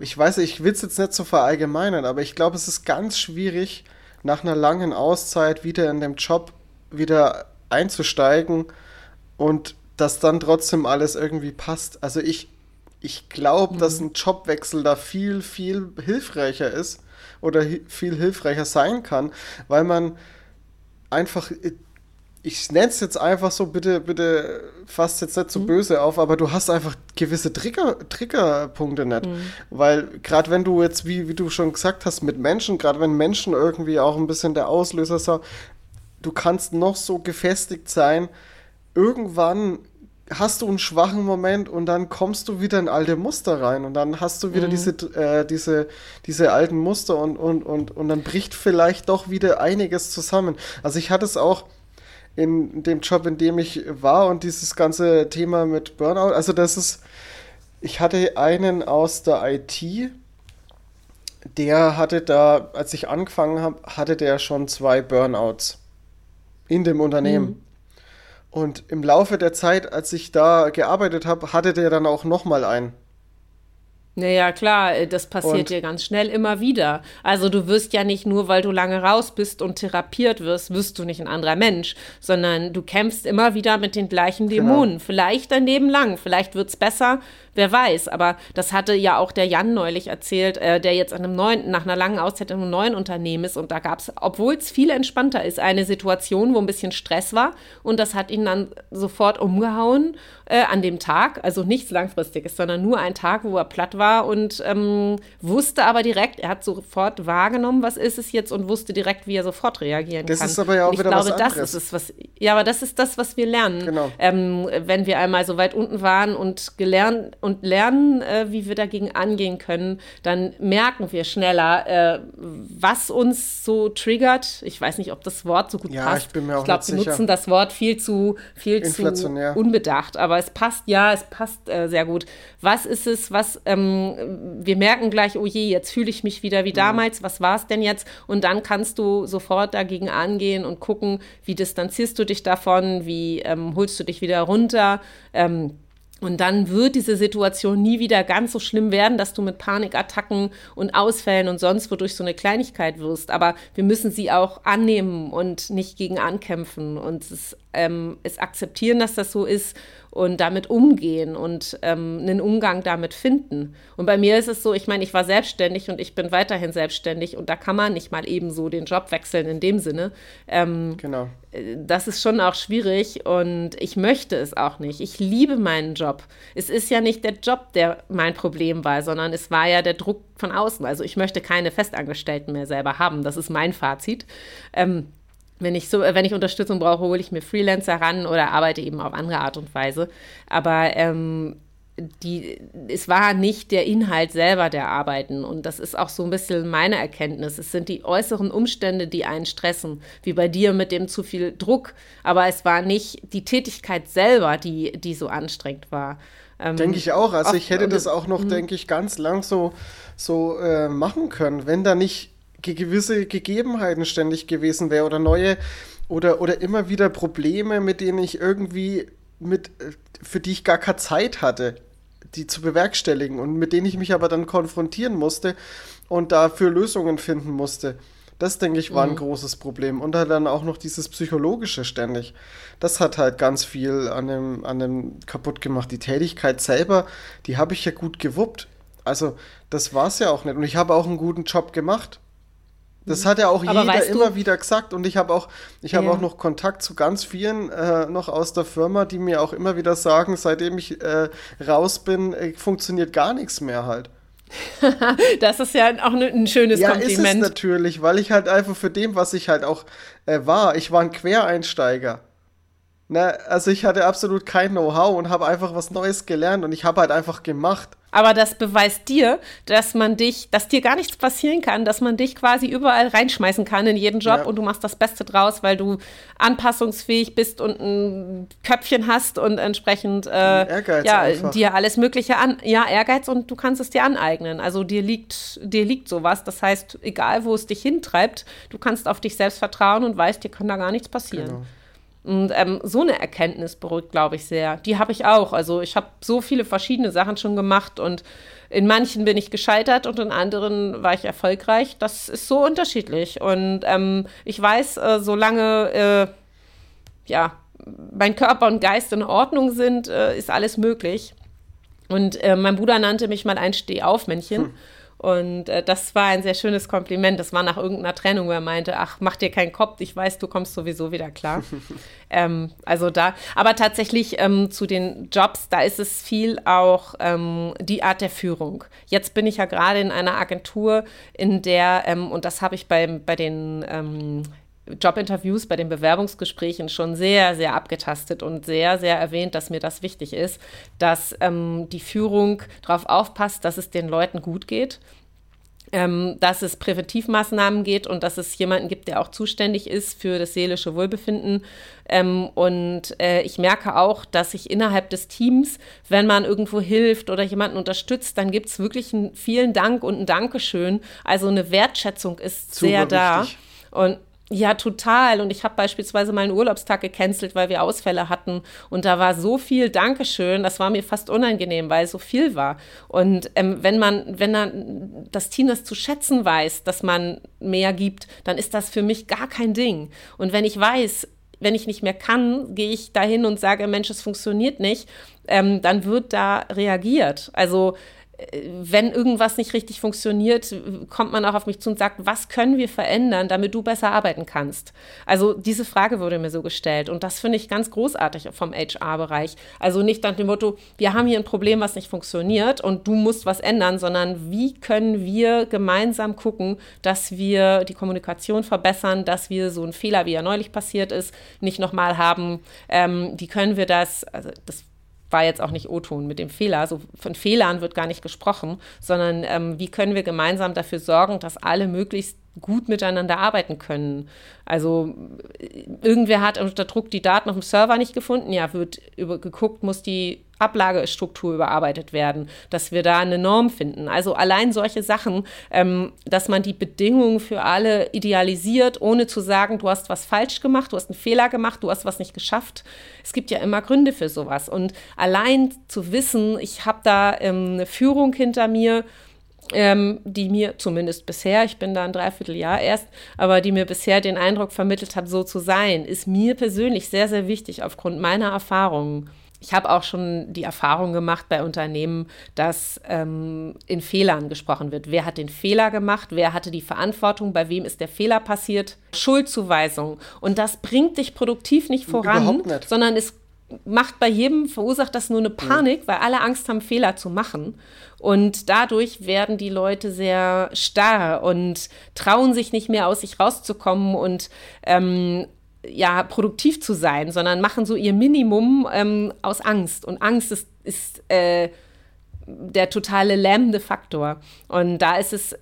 ich weiß, ich will es jetzt nicht so verallgemeinern, aber ich glaube, es ist ganz schwierig, nach einer langen Auszeit wieder in dem Job wieder einzusteigen und dass dann trotzdem alles irgendwie passt. Also ich, ich glaube, mhm. dass ein Jobwechsel da viel, viel hilfreicher ist oder hi viel hilfreicher sein kann, weil man einfach ich nenne es jetzt einfach so, bitte, bitte fasst jetzt nicht so mhm. böse auf, aber du hast einfach gewisse Trigger, Triggerpunkte nicht. Mhm. Weil gerade wenn du jetzt, wie, wie du schon gesagt hast, mit Menschen, gerade wenn Menschen irgendwie auch ein bisschen der Auslöser sind, du kannst noch so gefestigt sein, irgendwann hast du einen schwachen Moment und dann kommst du wieder in alte Muster rein und dann hast du wieder mhm. diese, äh, diese, diese alten Muster und, und, und, und dann bricht vielleicht doch wieder einiges zusammen. Also ich hatte es auch in dem Job, in dem ich war und dieses ganze Thema mit Burnout. Also das ist, ich hatte einen aus der IT, der hatte da, als ich angefangen habe, hatte der schon zwei Burnouts in dem Unternehmen. Mhm. Und im Laufe der Zeit, als ich da gearbeitet habe, hatte der dann auch nochmal einen. Naja, klar, äh, das passiert dir ganz schnell immer wieder. Also du wirst ja nicht nur, weil du lange raus bist und therapiert wirst, wirst du nicht ein anderer Mensch, sondern du kämpfst immer wieder mit den gleichen. Dämonen. Genau. Vielleicht dein Leben lang, vielleicht wird es besser, wer weiß. Aber das hatte ja auch der Jan neulich erzählt, äh, der jetzt an einem neuen, nach einer langen Auszeit in einem neuen Unternehmen ist. Und da gab es, obwohl es viel entspannter ist, eine Situation, wo ein bisschen Stress war. Und das hat ihn dann sofort umgehauen äh, an dem Tag. Also nichts Langfristiges, sondern nur ein Tag, wo er platt war und ähm, wusste aber direkt, er hat sofort wahrgenommen, was ist es jetzt und wusste direkt, wie er sofort reagieren das kann. Das ist aber ja auch ich wieder glaube, was anderes. Das ist es, was, ja, aber das ist das, was wir lernen. Genau. Ähm, wenn wir einmal so weit unten waren und gelernt und lernen, äh, wie wir dagegen angehen können, dann merken wir schneller, äh, was uns so triggert. Ich weiß nicht, ob das Wort so gut ja, passt. Ich bin mir auch ich glaube, wir nutzen das Wort viel zu, viel zu unbedacht. Aber es passt, ja, es passt äh, sehr gut. Was ist es, was, ähm, wir merken gleich, oh je, jetzt fühle ich mich wieder wie mhm. damals, was war es denn jetzt? Und dann kannst du sofort dagegen angehen und gucken, wie distanzierst du dich davon, wie ähm, holst du dich wieder runter. Ähm, und dann wird diese Situation nie wieder ganz so schlimm werden, dass du mit Panikattacken und Ausfällen und sonst wodurch so eine Kleinigkeit wirst. Aber wir müssen sie auch annehmen und nicht gegen ankämpfen und es, ähm, es akzeptieren, dass das so ist und damit umgehen und ähm, einen Umgang damit finden. Und bei mir ist es so, ich meine, ich war selbstständig und ich bin weiterhin selbstständig und da kann man nicht mal eben so den Job wechseln in dem Sinne. Ähm, genau. Äh, das ist schon auch schwierig und ich möchte es auch nicht. Ich liebe meinen Job. Es ist ja nicht der Job, der mein Problem war, sondern es war ja der Druck von außen. Also ich möchte keine Festangestellten mehr selber haben. Das ist mein Fazit. Ähm, wenn ich so, wenn ich Unterstützung brauche, hole ich mir Freelancer ran oder arbeite eben auf andere Art und Weise. Aber ähm, die, es war nicht der Inhalt selber der Arbeiten. Und das ist auch so ein bisschen meine Erkenntnis. Es sind die äußeren Umstände, die einen stressen, wie bei dir mit dem zu viel Druck. Aber es war nicht die Tätigkeit selber, die, die so anstrengend war. Ähm, denke ich auch. Also ich hätte das auch noch, mhm. denke ich, ganz lang so, so äh, machen können, wenn da nicht gewisse Gegebenheiten ständig gewesen wäre oder neue oder, oder immer wieder Probleme, mit denen ich irgendwie mit, für die ich gar keine Zeit hatte, die zu bewerkstelligen und mit denen ich mich aber dann konfrontieren musste und dafür Lösungen finden musste. Das, denke ich, war ein mhm. großes Problem. Und dann auch noch dieses Psychologische ständig. Das hat halt ganz viel an dem, an dem kaputt gemacht. Die Tätigkeit selber, die habe ich ja gut gewuppt. Also, das war es ja auch nicht. Und ich habe auch einen guten Job gemacht. Das hat ja auch Aber jeder immer wieder gesagt und ich habe auch, ich habe ja. auch noch Kontakt zu ganz vielen äh, noch aus der Firma, die mir auch immer wieder sagen, seitdem ich äh, raus bin, äh, funktioniert gar nichts mehr halt. das ist ja auch ne, ein schönes ja, Kompliment. Ja, ist es natürlich, weil ich halt einfach für dem, was ich halt auch äh, war, ich war ein Quereinsteiger. Ne, also ich hatte absolut kein Know-how und habe einfach was Neues gelernt und ich habe halt einfach gemacht. Aber das beweist dir, dass man dich, dass dir gar nichts passieren kann, dass man dich quasi überall reinschmeißen kann in jeden Job ja. und du machst das Beste draus, weil du anpassungsfähig bist und ein Köpfchen hast und entsprechend äh, Ehrgeiz ja, einfach. dir alles Mögliche an, ja, Ehrgeiz und du kannst es dir aneignen. Also dir liegt, dir liegt sowas. Das heißt, egal wo es dich hintreibt, du kannst auf dich selbst vertrauen und weißt, dir kann da gar nichts passieren. Genau. Und ähm, so eine Erkenntnis beruhigt, glaube ich, sehr. Die habe ich auch. Also ich habe so viele verschiedene Sachen schon gemacht und in manchen bin ich gescheitert und in anderen war ich erfolgreich. Das ist so unterschiedlich. Und ähm, ich weiß, äh, solange äh, ja, mein Körper und Geist in Ordnung sind, äh, ist alles möglich. Und äh, mein Bruder nannte mich mal ein Stehaufmännchen. Hm. Und äh, das war ein sehr schönes Kompliment. Das war nach irgendeiner Trennung, wo er meinte, ach, mach dir keinen Kopf, ich weiß, du kommst sowieso wieder klar. ähm, also da, aber tatsächlich ähm, zu den Jobs, da ist es viel auch ähm, die Art der Führung. Jetzt bin ich ja gerade in einer Agentur, in der, ähm, und das habe ich bei, bei den ähm, Jobinterviews, bei den Bewerbungsgesprächen schon sehr, sehr abgetastet und sehr, sehr erwähnt, dass mir das wichtig ist, dass ähm, die Führung darauf aufpasst, dass es den Leuten gut geht, ähm, dass es Präventivmaßnahmen geht und dass es jemanden gibt, der auch zuständig ist für das seelische Wohlbefinden. Ähm, und äh, ich merke auch, dass sich innerhalb des Teams, wenn man irgendwo hilft oder jemanden unterstützt, dann gibt es wirklich einen vielen Dank und ein Dankeschön. Also eine Wertschätzung ist Super sehr da. Wichtig. Und ja, total. Und ich habe beispielsweise mal einen Urlaubstag gecancelt, weil wir Ausfälle hatten. Und da war so viel Dankeschön, das war mir fast unangenehm, weil so viel war. Und ähm, wenn man, wenn dann das Team das zu schätzen weiß, dass man mehr gibt, dann ist das für mich gar kein Ding. Und wenn ich weiß, wenn ich nicht mehr kann, gehe ich dahin und sage, Mensch, es funktioniert nicht, ähm, dann wird da reagiert. Also wenn irgendwas nicht richtig funktioniert, kommt man auch auf mich zu und sagt, was können wir verändern, damit du besser arbeiten kannst? Also diese Frage wurde mir so gestellt und das finde ich ganz großartig vom HR-Bereich. Also nicht nach dem Motto, wir haben hier ein Problem, was nicht funktioniert und du musst was ändern, sondern wie können wir gemeinsam gucken, dass wir die Kommunikation verbessern, dass wir so einen Fehler, wie er neulich passiert ist, nicht nochmal haben. Ähm, wie können wir das, also das war jetzt auch nicht O-Ton mit dem Fehler. So von Fehlern wird gar nicht gesprochen, sondern ähm, wie können wir gemeinsam dafür sorgen, dass alle möglichst gut miteinander arbeiten können. Also irgendwer hat unter Druck die Daten auf dem Server nicht gefunden, ja, wird über, geguckt, muss die Ablagestruktur überarbeitet werden, dass wir da eine Norm finden. Also allein solche Sachen, ähm, dass man die Bedingungen für alle idealisiert, ohne zu sagen, du hast was falsch gemacht, du hast einen Fehler gemacht, du hast was nicht geschafft. Es gibt ja immer Gründe für sowas. Und allein zu wissen, ich habe da ähm, eine Führung hinter mir, ähm, die mir zumindest bisher, ich bin da ein Dreivierteljahr erst, aber die mir bisher den Eindruck vermittelt hat, so zu sein, ist mir persönlich sehr, sehr wichtig aufgrund meiner Erfahrungen. Ich habe auch schon die Erfahrung gemacht bei Unternehmen, dass ähm, in Fehlern gesprochen wird. Wer hat den Fehler gemacht? Wer hatte die Verantwortung? Bei wem ist der Fehler passiert? Schuldzuweisung. Und das bringt dich produktiv nicht voran, nicht. sondern es macht bei jedem, verursacht das nur eine Panik, weil alle Angst haben, Fehler zu machen. Und dadurch werden die Leute sehr starr und trauen sich nicht mehr aus sich rauszukommen und ähm, ja, produktiv zu sein, sondern machen so ihr Minimum ähm, aus Angst. Und Angst ist, ist äh, der totale lähmende Faktor. Und da ist es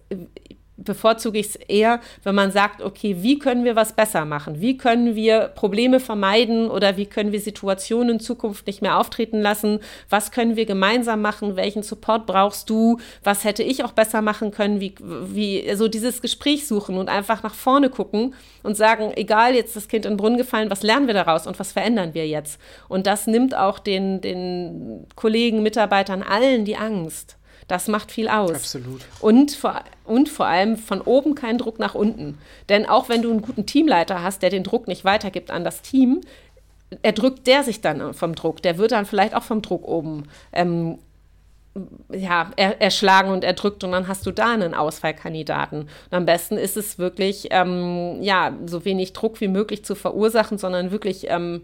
bevorzuge ich es eher, wenn man sagt, okay, wie können wir was besser machen? Wie können wir Probleme vermeiden oder wie können wir Situationen in Zukunft nicht mehr auftreten lassen? Was können wir gemeinsam machen? Welchen Support brauchst du? Was hätte ich auch besser machen können? Wie, wie, also dieses Gespräch suchen und einfach nach vorne gucken und sagen, egal, jetzt ist das Kind in den Brunnen gefallen, was lernen wir daraus und was verändern wir jetzt? Und das nimmt auch den, den Kollegen, Mitarbeitern, allen die Angst. Das macht viel aus. Absolut. Und vor, und vor allem von oben kein Druck nach unten. Denn auch wenn du einen guten Teamleiter hast, der den Druck nicht weitergibt an das Team, erdrückt der sich dann vom Druck. Der wird dann vielleicht auch vom Druck oben ähm, ja, er, erschlagen und erdrückt und dann hast du da einen Ausfallkandidaten. Und am besten ist es wirklich, ähm, ja, so wenig Druck wie möglich zu verursachen, sondern wirklich ähm,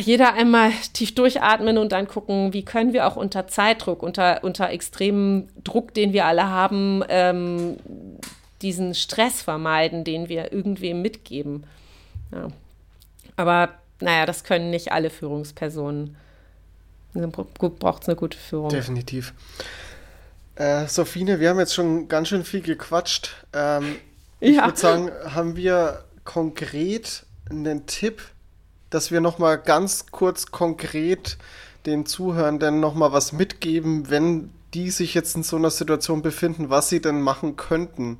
jeder einmal tief durchatmen und dann gucken, wie können wir auch unter Zeitdruck, unter, unter extremem Druck, den wir alle haben, ähm, diesen Stress vermeiden, den wir irgendwem mitgeben. Ja. Aber naja, das können nicht alle Führungspersonen. Braucht es eine gute Führung. Definitiv. Äh, Sophine, wir haben jetzt schon ganz schön viel gequatscht. Ähm, ja. Ich würde sagen, haben wir konkret einen Tipp, dass wir noch mal ganz kurz konkret den Zuhörenden noch mal was mitgeben, wenn die sich jetzt in so einer Situation befinden, was sie denn machen könnten.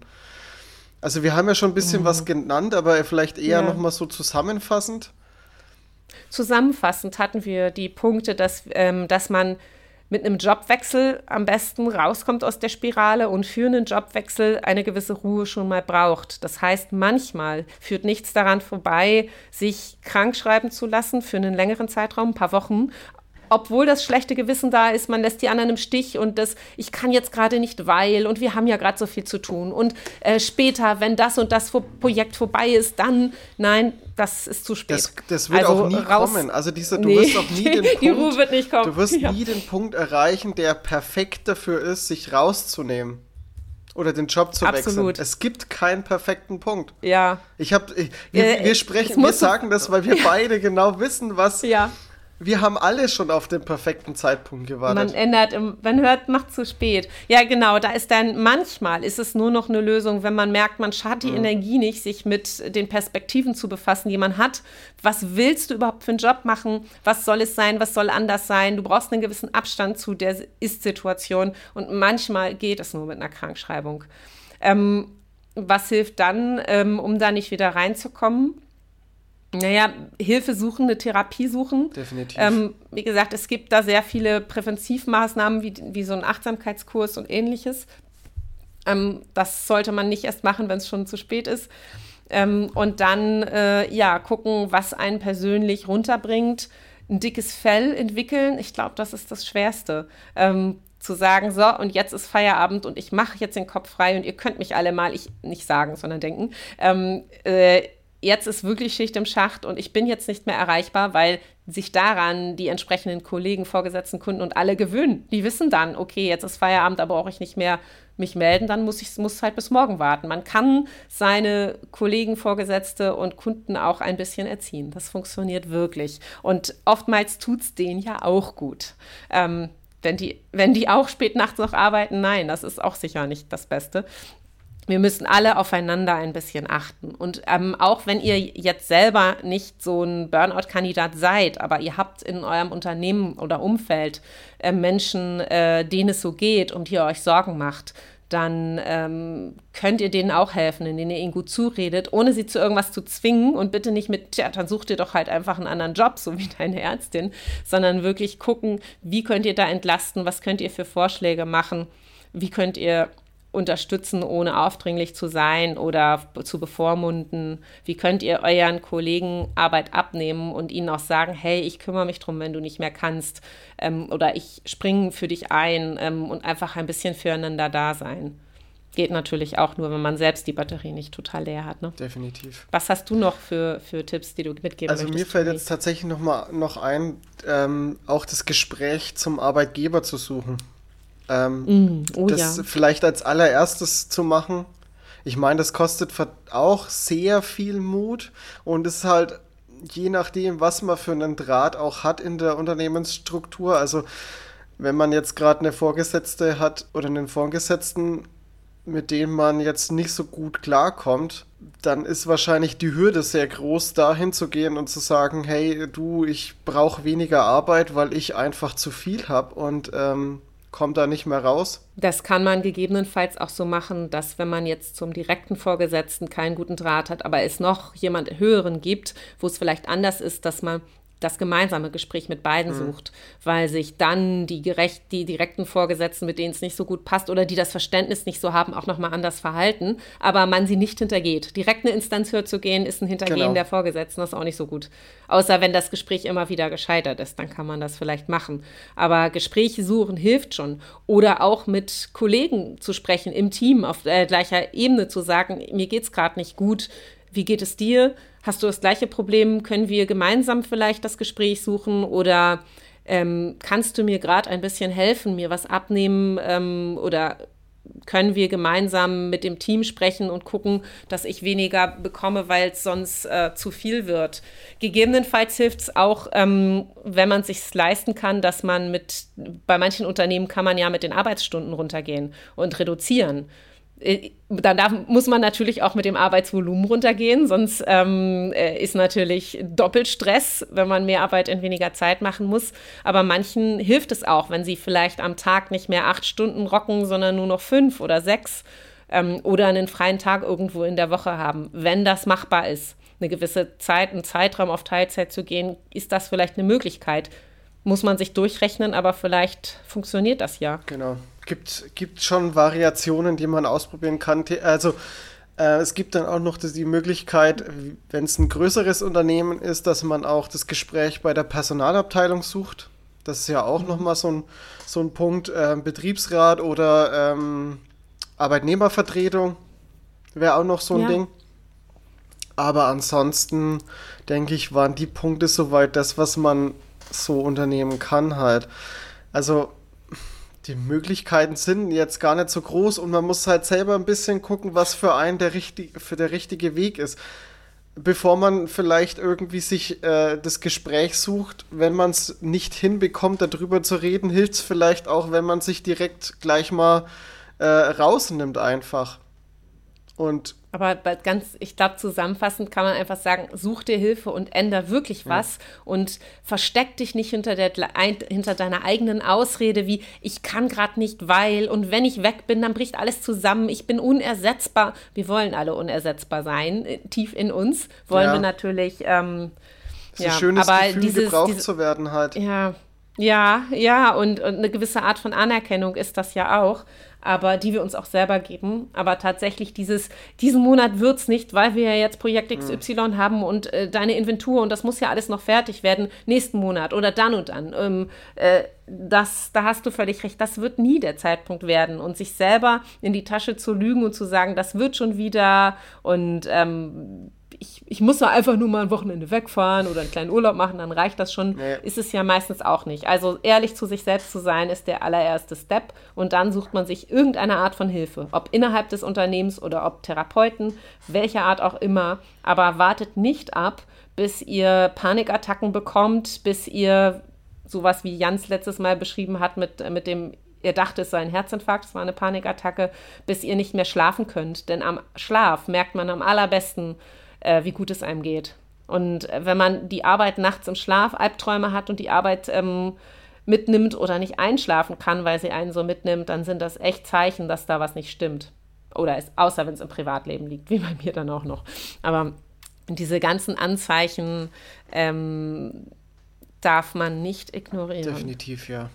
Also wir haben ja schon ein bisschen mhm. was genannt, aber vielleicht eher ja. noch mal so zusammenfassend. Zusammenfassend hatten wir die Punkte, dass, ähm, dass man mit einem Jobwechsel am besten rauskommt aus der Spirale und für einen Jobwechsel eine gewisse Ruhe schon mal braucht. Das heißt, manchmal führt nichts daran vorbei, sich krank schreiben zu lassen für einen längeren Zeitraum, ein paar Wochen, obwohl das schlechte Gewissen da ist, man lässt die anderen im Stich und das, ich kann jetzt gerade nicht, weil und wir haben ja gerade so viel zu tun und äh, später, wenn das und das Projekt vorbei ist, dann, nein, das ist zu spät. Das, das wird also auch nie raus, kommen. Also diese, du nee, wirst auch nie den Punkt, die Ruhe wird nicht kommen. Du wirst ja. nie den Punkt erreichen, der perfekt dafür ist, sich rauszunehmen oder den Job zu Absolut. wechseln. Es gibt keinen perfekten Punkt. Ja. Ich habe, wir, äh, wir sprechen, wir sagen das, weil wir beide genau wissen, was, ja. Wir haben alle schon auf den perfekten Zeitpunkt gewartet. Man ändert, man hört, macht zu spät. Ja, genau, da ist dann manchmal ist es nur noch eine Lösung, wenn man merkt, man hat die mhm. Energie nicht, sich mit den Perspektiven zu befassen, die man hat. Was willst du überhaupt für einen Job machen? Was soll es sein? Was soll anders sein? Du brauchst einen gewissen Abstand zu der Ist-Situation und manchmal geht es nur mit einer Krankschreibung. Ähm, was hilft dann, ähm, um da nicht wieder reinzukommen? Naja, Hilfe suchen, eine Therapie suchen. Definitiv. Ähm, wie gesagt, es gibt da sehr viele Präventivmaßnahmen, wie, wie so ein Achtsamkeitskurs und ähnliches. Ähm, das sollte man nicht erst machen, wenn es schon zu spät ist. Ähm, und dann, äh, ja, gucken, was einen persönlich runterbringt. Ein dickes Fell entwickeln, ich glaube, das ist das Schwerste. Ähm, zu sagen, so, und jetzt ist Feierabend und ich mache jetzt den Kopf frei und ihr könnt mich alle mal, ich nicht sagen, sondern denken, ähm, äh, jetzt ist wirklich Schicht im Schacht und ich bin jetzt nicht mehr erreichbar, weil sich daran die entsprechenden Kollegen, Vorgesetzten, Kunden und alle gewöhnen. Die wissen dann, okay, jetzt ist Feierabend, da brauche ich nicht mehr mich melden, dann muss ich muss halt bis morgen warten. Man kann seine Kollegen, Vorgesetzte und Kunden auch ein bisschen erziehen. Das funktioniert wirklich. Und oftmals tut es denen ja auch gut. Ähm, wenn die, wenn die auch spät nachts noch arbeiten, nein, das ist auch sicher nicht das Beste. Wir müssen alle aufeinander ein bisschen achten. Und ähm, auch wenn ihr jetzt selber nicht so ein Burnout-Kandidat seid, aber ihr habt in eurem Unternehmen oder Umfeld äh, Menschen, äh, denen es so geht und ihr euch Sorgen macht, dann ähm, könnt ihr denen auch helfen, indem ihr ihnen gut zuredet, ohne sie zu irgendwas zu zwingen. Und bitte nicht mit, ja, dann sucht ihr doch halt einfach einen anderen Job, so wie deine Ärztin, sondern wirklich gucken, wie könnt ihr da entlasten, was könnt ihr für Vorschläge machen, wie könnt ihr unterstützen, ohne aufdringlich zu sein oder zu bevormunden? Wie könnt ihr euren Kollegen Arbeit abnehmen und ihnen auch sagen, hey, ich kümmere mich drum, wenn du nicht mehr kannst ähm, oder ich springe für dich ein ähm, und einfach ein bisschen füreinander da sein? Geht natürlich auch nur, wenn man selbst die Batterie nicht total leer hat. Ne? Definitiv. Was hast du noch für, für Tipps, die du mitgeben also möchtest? Also mir fällt jetzt tatsächlich noch mal noch ein, ähm, auch das Gespräch zum Arbeitgeber zu suchen. Ähm, mm, oh, das ja. vielleicht als allererstes zu machen. Ich meine, das kostet auch sehr viel Mut und ist halt je nachdem, was man für einen Draht auch hat in der Unternehmensstruktur. Also wenn man jetzt gerade eine Vorgesetzte hat oder einen Vorgesetzten, mit dem man jetzt nicht so gut klarkommt, dann ist wahrscheinlich die Hürde sehr groß, dahin zu gehen und zu sagen, hey, du, ich brauche weniger Arbeit, weil ich einfach zu viel habe und ähm, kommt da nicht mehr raus? Das kann man gegebenenfalls auch so machen, dass wenn man jetzt zum direkten Vorgesetzten keinen guten Draht hat, aber es noch jemand Höheren gibt, wo es vielleicht anders ist, dass man das gemeinsame Gespräch mit beiden mhm. sucht, weil sich dann die, gerecht, die direkten Vorgesetzten, mit denen es nicht so gut passt oder die das Verständnis nicht so haben, auch nochmal anders verhalten, aber man sie nicht hintergeht. Direkt eine Instanz höher zu gehen, ist ein Hintergehen genau. der Vorgesetzten, das ist auch nicht so gut. Außer wenn das Gespräch immer wieder gescheitert ist, dann kann man das vielleicht machen. Aber Gespräche suchen hilft schon. Oder auch mit Kollegen zu sprechen, im Team auf äh, gleicher Ebene zu sagen, mir geht es gerade nicht gut, wie geht es dir? Hast du das gleiche Problem? Können wir gemeinsam vielleicht das Gespräch suchen oder ähm, kannst du mir gerade ein bisschen helfen, mir was abnehmen ähm, oder können wir gemeinsam mit dem Team sprechen und gucken, dass ich weniger bekomme, weil es sonst äh, zu viel wird. Gegebenenfalls hilft es auch, ähm, wenn man sich leisten kann, dass man mit, bei manchen Unternehmen kann man ja mit den Arbeitsstunden runtergehen und reduzieren. Äh, dann darf, muss man natürlich auch mit dem Arbeitsvolumen runtergehen, sonst ähm, äh, ist natürlich doppelt Stress, wenn man mehr Arbeit in weniger Zeit machen muss. Aber manchen hilft es auch, wenn sie vielleicht am Tag nicht mehr acht Stunden rocken, sondern nur noch fünf oder sechs ähm, oder einen freien Tag irgendwo in der Woche haben, wenn das machbar ist. Eine gewisse Zeit, einen Zeitraum auf Teilzeit zu gehen, ist das vielleicht eine Möglichkeit. Muss man sich durchrechnen, aber vielleicht funktioniert das ja. Genau gibt, gibt schon Variationen, die man ausprobieren kann. Also äh, es gibt dann auch noch die Möglichkeit, wenn es ein größeres Unternehmen ist, dass man auch das Gespräch bei der Personalabteilung sucht. Das ist ja auch mhm. nochmal so ein, so ein Punkt. Äh, Betriebsrat oder ähm, Arbeitnehmervertretung wäre auch noch so ein ja. Ding. Aber ansonsten, denke ich, waren die Punkte soweit das, was man so unternehmen kann halt. Also die Möglichkeiten sind jetzt gar nicht so groß und man muss halt selber ein bisschen gucken, was für einen der, richtig, für der richtige Weg ist. Bevor man vielleicht irgendwie sich äh, das Gespräch sucht, wenn man es nicht hinbekommt, darüber zu reden, hilft es vielleicht auch, wenn man sich direkt gleich mal äh, rausnimmt einfach. Und aber ganz, ich glaube, zusammenfassend kann man einfach sagen, such dir Hilfe und änder wirklich was ja. und versteck dich nicht hinter, der, hinter deiner eigenen Ausrede wie, ich kann gerade nicht, weil und wenn ich weg bin, dann bricht alles zusammen, ich bin unersetzbar. Wir wollen alle unersetzbar sein, äh, tief in uns wollen ja. wir natürlich. Ähm, es ist ja, ein schönes aber Gefühl, dieses, gebraucht dieses, zu werden halt. Ja, ja, ja, und, und eine gewisse Art von Anerkennung ist das ja auch aber die wir uns auch selber geben. Aber tatsächlich dieses, diesen Monat wird es nicht, weil wir ja jetzt Projekt XY mhm. haben und äh, deine Inventur und das muss ja alles noch fertig werden, nächsten Monat oder dann und dann. Ähm, äh, das, da hast du völlig recht, das wird nie der Zeitpunkt werden. Und sich selber in die Tasche zu lügen und zu sagen, das wird schon wieder und ähm, ich, ich muss da einfach nur mal ein Wochenende wegfahren oder einen kleinen Urlaub machen, dann reicht das schon. Nee. Ist es ja meistens auch nicht. Also ehrlich zu sich selbst zu sein, ist der allererste Step. Und dann sucht man sich irgendeine Art von Hilfe. Ob innerhalb des Unternehmens oder ob Therapeuten, welcher Art auch immer. Aber wartet nicht ab, bis ihr Panikattacken bekommt, bis ihr sowas wie Jans letztes Mal beschrieben hat mit, mit dem ihr dachtet, es sei ein Herzinfarkt, es war eine Panikattacke, bis ihr nicht mehr schlafen könnt. Denn am Schlaf merkt man am allerbesten, äh, wie gut es einem geht. Und äh, wenn man die Arbeit nachts im Schlaf, Albträume hat und die Arbeit ähm, mitnimmt oder nicht einschlafen kann, weil sie einen so mitnimmt, dann sind das echt Zeichen, dass da was nicht stimmt. Oder es, außer wenn es im Privatleben liegt, wie bei mir dann auch noch. Aber diese ganzen Anzeichen ähm, darf man nicht ignorieren. Definitiv, ja.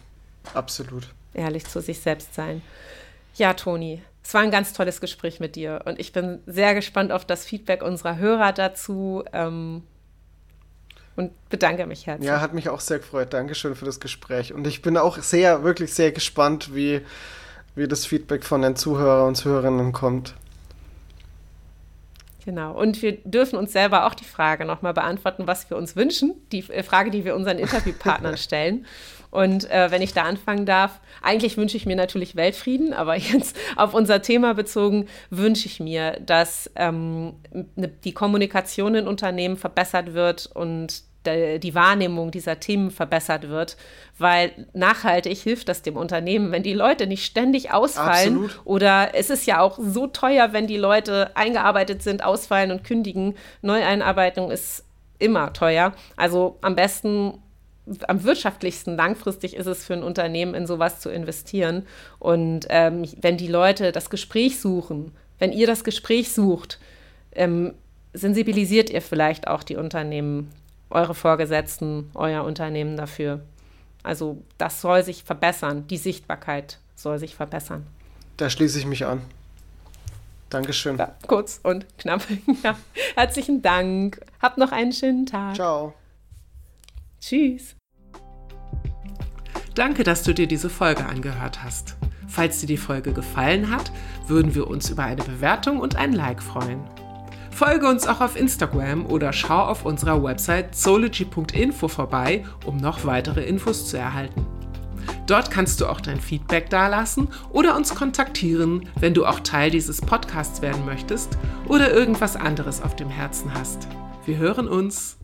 Absolut. Ehrlich zu sich selbst sein. Ja, Toni, es war ein ganz tolles Gespräch mit dir und ich bin sehr gespannt auf das Feedback unserer Hörer dazu ähm, und bedanke mich herzlich. Ja, hat mich auch sehr gefreut. Dankeschön für das Gespräch. Und ich bin auch sehr, wirklich sehr gespannt, wie, wie das Feedback von den Zuhörern und Zuhörerinnen kommt. Genau. Und wir dürfen uns selber auch die Frage nochmal beantworten, was wir uns wünschen. Die Frage, die wir unseren Interviewpartnern stellen. Und äh, wenn ich da anfangen darf, eigentlich wünsche ich mir natürlich Weltfrieden, aber jetzt auf unser Thema bezogen wünsche ich mir, dass ähm, ne, die Kommunikation in Unternehmen verbessert wird und die Wahrnehmung dieser Themen verbessert wird, weil nachhaltig hilft das dem Unternehmen, wenn die Leute nicht ständig ausfallen Absolut. oder es ist ja auch so teuer, wenn die Leute eingearbeitet sind, ausfallen und kündigen. Neueinarbeitung ist immer teuer. Also am besten am wirtschaftlichsten langfristig ist es für ein Unternehmen, in sowas zu investieren. Und ähm, wenn die Leute das Gespräch suchen, wenn ihr das Gespräch sucht, ähm, sensibilisiert ihr vielleicht auch die Unternehmen, eure Vorgesetzten, euer Unternehmen dafür. Also das soll sich verbessern, die Sichtbarkeit soll sich verbessern. Da schließe ich mich an. Dankeschön. Ja, kurz und knapp. Ja. Herzlichen Dank. Habt noch einen schönen Tag. Ciao. Tschüss. Danke, dass du dir diese Folge angehört hast. Falls dir die Folge gefallen hat, würden wir uns über eine Bewertung und ein Like freuen. Folge uns auch auf Instagram oder schau auf unserer Website zoology.info vorbei, um noch weitere Infos zu erhalten. Dort kannst du auch dein Feedback dalassen oder uns kontaktieren, wenn du auch Teil dieses Podcasts werden möchtest oder irgendwas anderes auf dem Herzen hast. Wir hören uns.